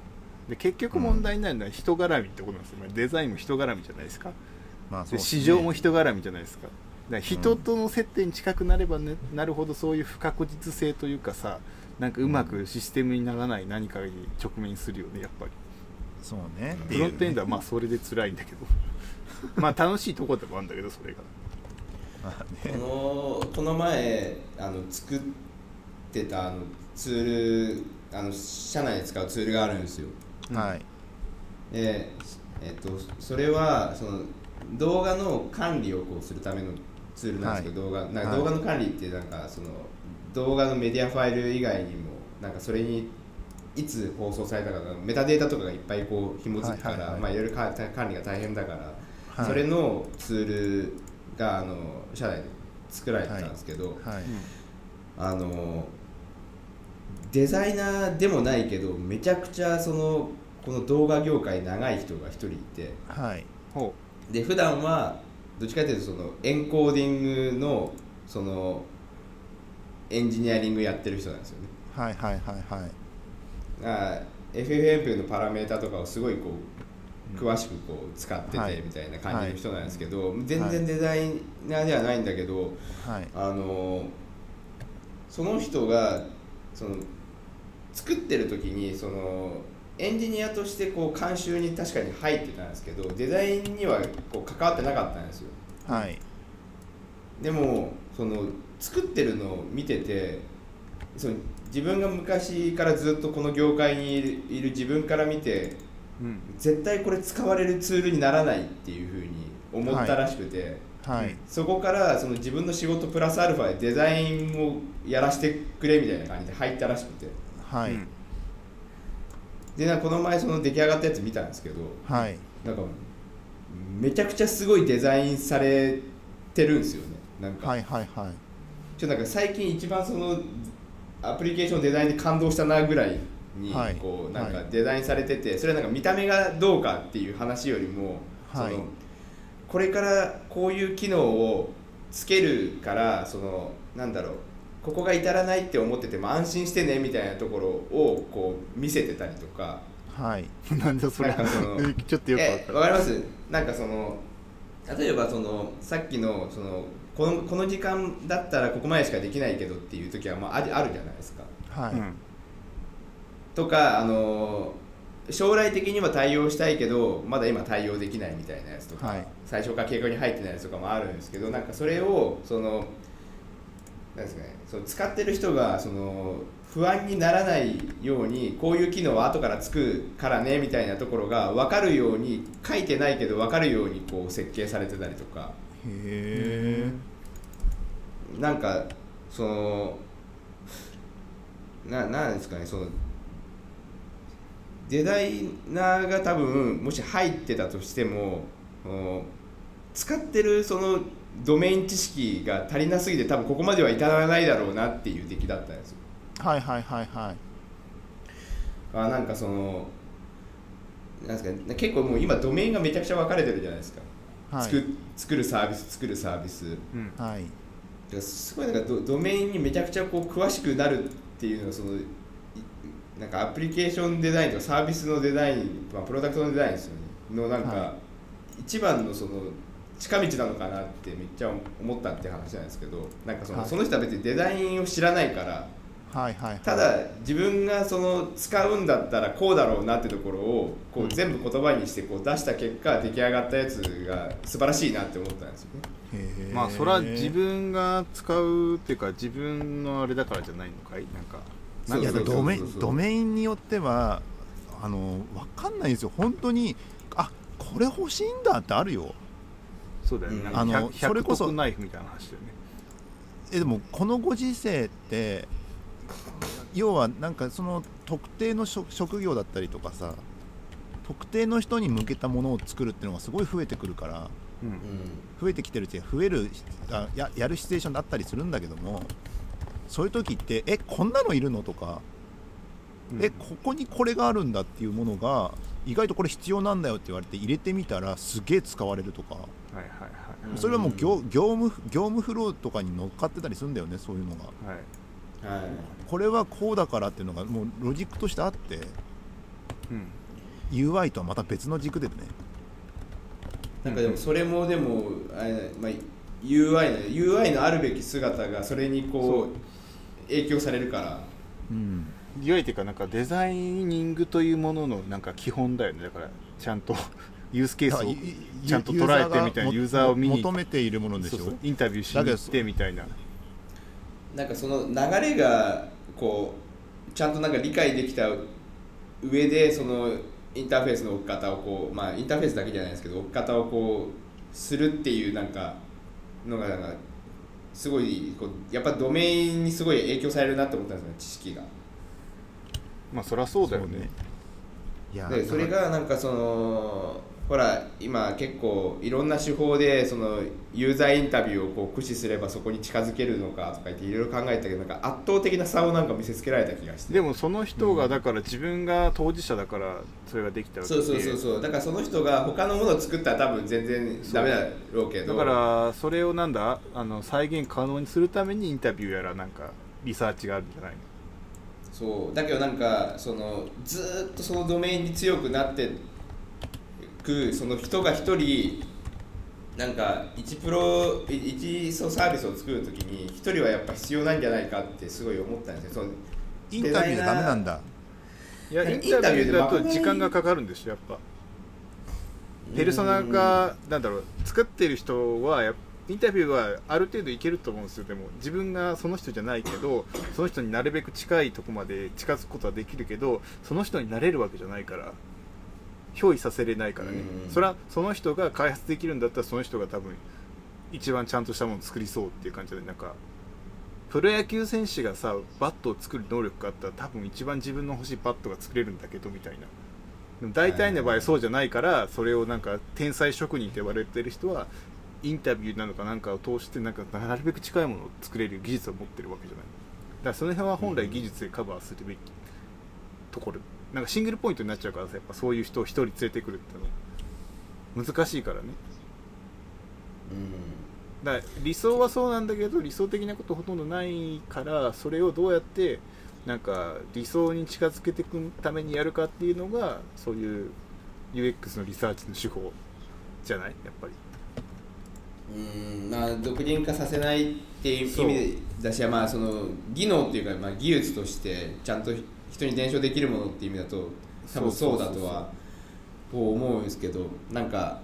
で結局問題になるのは人絡みってことなんですよ、まあデザインも人絡みじゃないですか。でまあね。市場も人絡みじゃないですか。だから人との接点に近くなれば、ねなるほどそういう不確実性というかさなんかうまくシステムにならない何かに直面するよねやっぱり。そうね。ってフロいうントエンドはまあそれで辛いんだけど。[LAUGHS] まあ楽しいとこでもあるんだけどそれが。まあね。このこの前あの作ってたあのツールあの社内で使うツールがあるんですよ。はい。で、えっと、それはその動画の管理をこうするためのツールなんですけど、動画なんかはい。動画の管理ってなんかその動画のメディアファイル以外にもなんかそれにいつ放送されたかのメタデータとかがいっぱいこう紐づくから、はいまあいろいろか管理が大変だから、はい。それのツールがあの社内で作られてたんですけど、はい。あのデザイナーでもないけどめちゃくちゃそのこの動画業界長い人が一人いてはい。ほで普段はどっちかというとそのエンコーディングのそのエンジニアリングやってる人なんですよね。はいはいはいはい。あ FFmpeg のパラメータとかをすごいこう詳しくこう使ってはい。てみたいな感じの人なんですけど、全然はいデザイナーではないんだけど、はい。あのその人がその作ってる時にそのエンジニアとしてこう監修に確かに入ってたんですけどデザインにはこう関わってなかったんですよ。はい。でもその作ってるのを見ててその自分が昔からずっとこの業界にいるいる自分から見てう、うん、絶対これ使われるツールにならないっていうふうに思ったらしくて、はい。そこからその自分の仕事プラスアルファでデザインをやらせてくれみたいな感じで入ったらしくて。はい。うん。でなこの前その出来上がったやつ見たんですけどはい。なんかめちゃくちゃすごいデザインされてるんですよね。なんか、はいはいはいちょっとなんか最近一番そのアプリケーションデザインで感動したなぐらいにはい。こうなんかはい。デザインされててそれはなんか見た目がどうかっていう話よりもそはい。のこれからこういう機能をつけるからそのなんだろうここが至らないって思ってても安心してねみたいなところをこう見せてたりとか。はい。[LAUGHS] なんだそれ。なんかその [LAUGHS] ちょっとよくわかります？なんかその例えばそのさっきのそのこのこの時間だったらここまでしかできないけどっていう時はまああるあるじゃないですか。はい、うん。とかあの将来的には対応したいけどまだ今対応できないみたいなやつとか、はい。最初から計画に入ってないやつとかもあるんですけどなんかそれをそのなんですかねその使ってる人がその不安にならないようにこういう機能は後からつくからねみたいなところが分かるように書いてないけど分かるようにこう設計されてたりとか。へえなんかそのななんですかねそのデザイナーが多分もし入ってたとしても使ってるそのドメイン知識が足りなすぎて多分ここまでは至らないだろうなっていう出来だったんですよ。はいはいはいはい。あなんかそのなんですかね結構もう今ドメインがめちゃくちゃ分かれてるじゃないですか、はい。作作るサービス作るサービス。うん。はいすごいなんかドドメインにめちゃくちゃこう詳しくなるっていうのがそのいなんかアプリケーションデザインとかサービスのデザイン、まあ、プロダクトのデザインですよね。のなんか、は一番のその近道なのかなってめっちゃ思ったって話なんですけどなんかその,、はい。その人は別にデザインを知らないからはいはいただ自分がその使うんだったらこうだろうなってところをこう全部言葉にしてこう出した結果出来上がったやつが素晴らしいなって思ったんですよね。へえまあそれは自分が使うっていうか自分のあれだからじゃないのかい？なんか。ドメドメインによってはあの分かんないんですよ。本当にあこれ欲しいんだってあるよ。そうだよね、うんあの100それこそ100ナイフみたいな話だよね。えでもこのご時世って要はなんかその特定の職職業だったりとかさ特定の人に向けたものを作るっていうのがすごい増えてくるからうん。うん増えてきてるって増えるあややるシチュエーションだったりするんだけどもそういう時ってえこんなのいるのとか、うん。えここにこれがあるんだっていうものが意外とこれ必要なんだよって言われて入れてみたらすげえ使われるとか。はいはいはい。うん。それはもう業業務業務フローとかに乗っかってたりするんだよねそういうのが。はいはい。これはこうだからっていうのがもうロジックとしてあってうん UI とはまた別の軸でね。なんかでもそれもでもあれ、まあ、UI の UI のあるべき姿がそれにこう影響されるから。うん、UI っていうかなんかデザイニングというもののなんか基本だよね。だからちゃんとユースケースをちゃんと捉えてみたいなユーザーを見に求めているものでしょ？うインタビューしに行ってみたいななんかその流れがこうちゃんとなんか理解できた上でそのインターフェースの置き方をこうまあインターフェースだけじゃないですけど置き方をこうするっていうなんかのがなんかすごいこうやっぱドメインにすごい影響されるなって思ったんですよね知識が。まあそりゃそうだよねいやでそれがなんかそのほら今結構いろんな手法でそのユーザーインタビューをこう駆使すればそこに近づけるのかとか言っていろいろ考えたけどなんか圧倒的な差をなんか見せつけられた気がして。でもその人がだから自分が当事者だからそれができたわけでそうそうそうそうだからその人が他のものを作ったら多分全然ダメだろうけど。だからそれをなんだあの再現可能にするためにインタビューやらなんかリサーチがあるんじゃないの？そう。だけどなんかそのずーっとそのドメインに強くなってくその人が一人なんか1プロ1サービスを作るときに一人はやっぱ必要なんじゃないかってすごい思ったんですよ。そのインタビューダメなんだ。いやイインンタビューだと時間がかかるんでしょやっぱ。ペルソナがなんだろう作ってる人はやっインタビューはある程度いけると思うんですよ。でも自分がその人じゃないけどその人になるべく近いとこまで近づくことはできるけどその人になれるわけじゃないから憑依させれないからね。うん。それはその人が開発できるんだったらその人が多分一番ちゃんとしたものを作りそうっていう感じでなんかプロ野球選手がさバットを作る能力があったら多分一番自分の欲しいバットが作れるんだけどみたいな。大体の場合そうじゃないからそれをなんか天才職人って呼ばれてる人はインタビューなのかなんかを通してなんかなるべく近いものを作れる技術を持ってるわけじゃない。だからその辺は本来技術でカバーするべきところなんかシングルポイントになっちゃうからさやっぱそういう人を一人連れてくるっての難しいからね。うん。だから理想はそうなんだけど理想的なことほとんどないからそれをどうやってなんか理想に近づけていくためにやるかっていうのがそういう UX のリサーチの手法じゃない？やっぱり。うん。まあ独人化させないっていう意味だしまあその技能っていうか、まあ、技術としてちゃんと人に伝承できるものっていう意味だと多分そうだとは思うんですけどなんか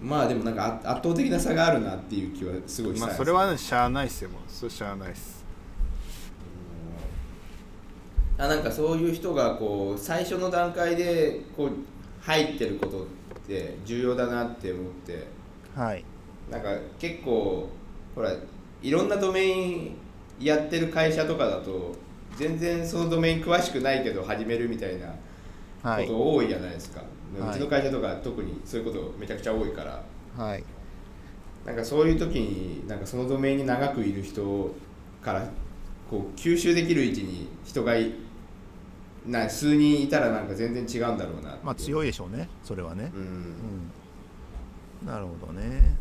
まあでもなんか圧圧倒的な差があるなっていう気はすごいしたまあそれはねしゃあないっすよもう。それしゃあないっす。あなんかそういう人がこう最初の段階でこう入ってることって重要だなって思って。はい。なんか結構ほらいろんなドメインやってる会社とかだと全然そのドメイン詳しくないけど始めるみたいなはい。こと多いじゃないですか、はい。うちの会社とか特にそういうことめちゃくちゃ多いから。はい。なんかそういう時になんかそのドメインに長くいる人からこう吸収できる位置に人がいな数人いたらなんか全然違うんだろうなまあ強いでしょうねそれはね。ううんん。なるほどね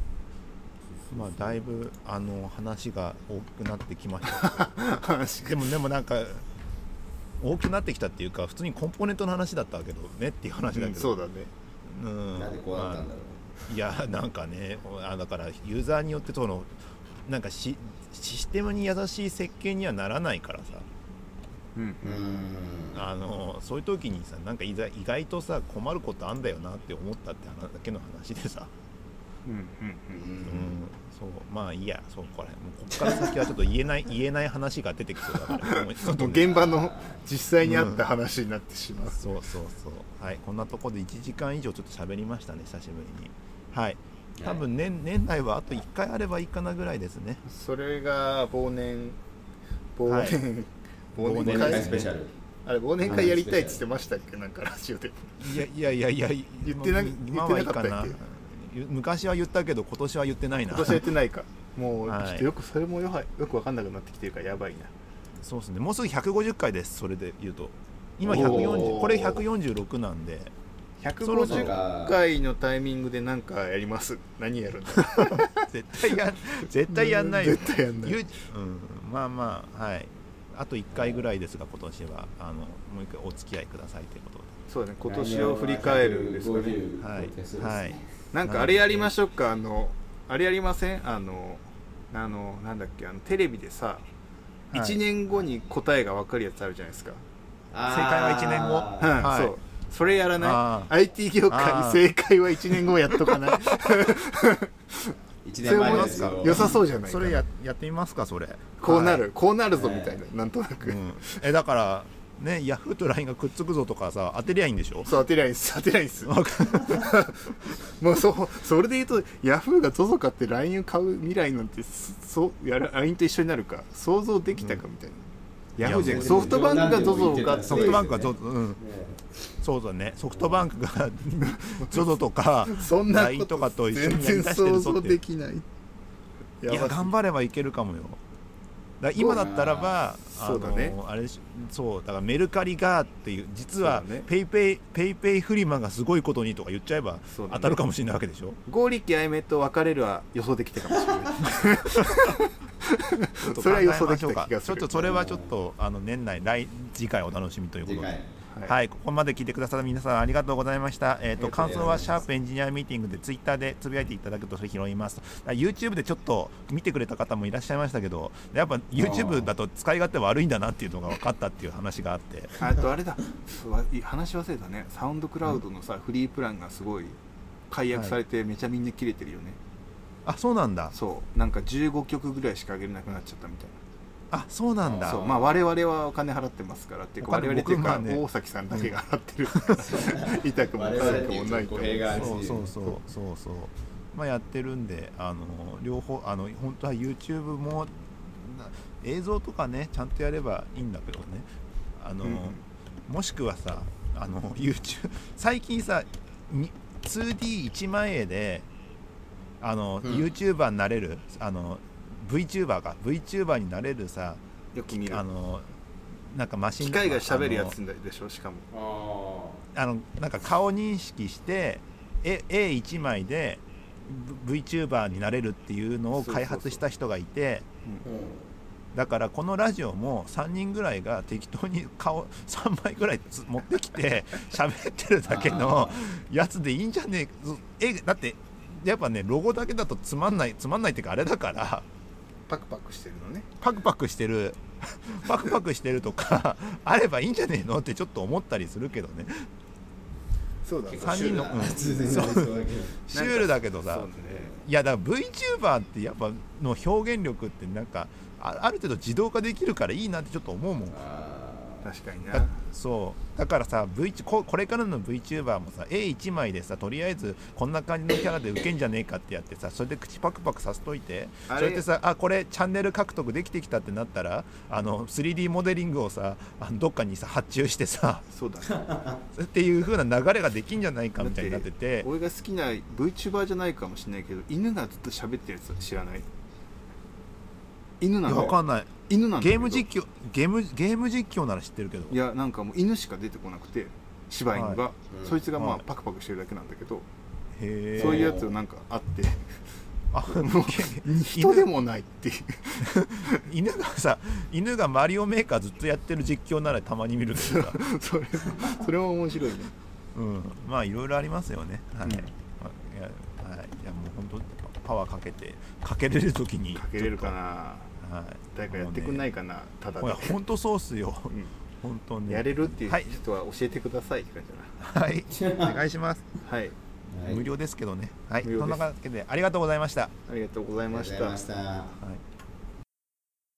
まあだいぶあの話が大きくなってきました。話でもでもなんか大きくなってきたっていうか普通にコンポーネントの話だったけどねっていう話だけど、そうだね。うん。なんでこうなったんだろう、まあいやなんかねあだからユーザーによってそのなんかシシステムに優しい設計にはならないからさ。うん。あのそういう時にさなんか意外意外とさ困ることあんだよなって思ったって話だけの話でさ、うんうんううんん、そうまあいいや。そうこれ。もうこっから先はちょっと言えない言えない話が出てきそうだから。ちょっと現場の実際にあった話になってしまう、そうそうそう。はい。こんなところで1時間以上ちょっと喋りましたね久しぶりに。はい。多分年年内はあと1回あればいいかなぐらいですね。それが忘年忘年、忘年忘年会スペシャル。あれ忘年会やりたいって言ってましたっけ？なんかラジオで。いやいやいやいや言ってな言ってなかったっけ？ゆ昔は言ったけど今年は言ってないな。今年はやってないか。もうはい。ちょっとよくそれもよはよく分かんなくなってきてるからやばいな。そうですね。もうすぐ150回ですそれで言うと。今お140ーこれ146なんで。そろそろ150回のタイミングで何かやります。何やるんだ [LAUGHS] 絶対や絶対やんないよ。絶対やんない。ゆうん、まあまあはい。あと1回ぐらいですが今年は。あのもう一回お付き合いくださいということで。そうだね今年を振り返るんですかね。はいはいなんかあれやりましょうか。あのあれやりません？あのあのなんだっけ？あのテレビでさ、はい。1年後に答えが分かるやつあるじゃないですか、正正解は一年後。うんはい。そう。それやらない？あ IT 業界あー。正解は1年後やっとかない？1年前ですよ。良さそうじゃないそれややってみますかそれ。こうなる、はい。こうなるぞはいみたいな、なんとなく、うん、えだからねヤフーと LINE がくっつくぞとかさ当てりゃいいんでしょ？そう当てないです。当てないです。[LAUGHS] もうそうそれで言うとヤフーが ZOZO 買って LINE を買う未来なんてそうやる LINE と一緒になるか想像できたかみたいな、ヤフーじゃなくいやソフトバンクが ZOZO を買って。ソフトバンクが ZOZO うん。そうだね。ソフトバンクが [LAUGHS] ZOZO とかそんな LINE こととかと一緒全にやり然想だしてるぞって像できない。いや頑張ればいけるかもよだ今だったらばあそうだね。のあれそうだからメルカリがっていう実はペイペイペイペイフリマがすごいことにとか言っちゃえば当たるかもしれないわけでしょ。剛力あやめと別れるは予想できたかもしれない。[LAUGHS] それは予想でき考えましょうか。た気がする。ちょっとそれはちょっとあの年内来次回お楽しみということで次回はい、ここまで聞いてくださった皆さんありがとうございました。えっ、とありが感想はシャープエンジニアミーティングでツイッターでつぶやいていただくとそれ拾います。あ YouTube でちょっと見てくれた方もいらっしゃいましたけど、やっぱ YouTube だと使い勝手悪いんだなっていうのが分かったっていう話があって、あとあれだ。話忘れたね。サウンドクラウドのさ、フリープランがすごい解約されてめちゃみんな切れてるよね、あそうなんだ。そう。なんか15曲ぐらいしか上げれなくなっちゃったみたいあそうなんだ。なそうまあ我々はお金払ってますからっていうか我々っていうか、大崎さんだけが払ってる。痛くも痛くもないとそうそうそうそうそう。まあやってるんで、あの両方あの本当は YouTube もな映像とかねちゃんとやればいいんだけどね。あの、うん。もしくはさあの YouTube 最近さに 2D1 万円であの、うん。YouTuber になれる？あの VTuber か。VTuber になれるさよく見る。あのなんかマシン機械が喋るやつでしょしかも。ああのなんか顔認識して絵絵1枚で V- VTuber になれるっていうのを開発した人がいてだからこのラジオも3人ぐらいが適当に顔3枚ぐらいつ持ってきて [LAUGHS] 喋ってるだけの [LAUGHS] やつでいいんじゃねええだってやっぱねロゴだけだとつまんないつまんないっていうかあれだからパクパクしてるのね。パクパクしてる。[LAUGHS] パクパクしてるとか [LAUGHS] あればいいんじゃねえのってちょっと思ったりするけどね。そうだ結三人のシュールだ。けどさ。ねいやだから VTuber ってやっぱの表現力ってなんかあある程度自動化できるからいいなってちょっと思うもん。あ確かにな。だそう。だからさ v ここれからの VTuber もさ絵1枚でさとりあえずこんな感じのキャラでウケんじゃねえかってやってさそれで口パクパクさせといてそれでさあこれチャンネル獲得できてきたってなったらあの 3D モデリングをさあのどっかにさ発注してさそうだ。ねっていう風な流れができんじゃないかみたいになってて。俺が好きな VTuber じゃないかもしれないけど犬がずっと喋ってるやつ知らない犬ないんだよ。やわかんない。犬なんだゲーム実況ゲームゲーム実況なら知ってるけど。いやなんかもう犬しか出てこなくて柴犬が、うん。そいつがまあはい。パクパクしてるだけなんだけど、へえそういうやつなんかあって。あもう人でもないっていう。[LAUGHS] 犬がさ犬がマリオメーカーずっとやってる実況ならたまに見るけどさ、[LAUGHS] それそれも面白いね。うん、まあいろいろありますよね。はい、うん。まあいやはい、いやもう本当パワーかけてかけれる時に。かけれるかなはい。誰かやってくんないいかなただで、本当そうっすよ。うん。本当ねやれるっていうはい。人は教えてくださいって感じはい。[LAUGHS] お願いします、はい。はい。無料ですけどね。はい。そんなわけでありがとうございました。ありがとうございましありがとうございたました。はい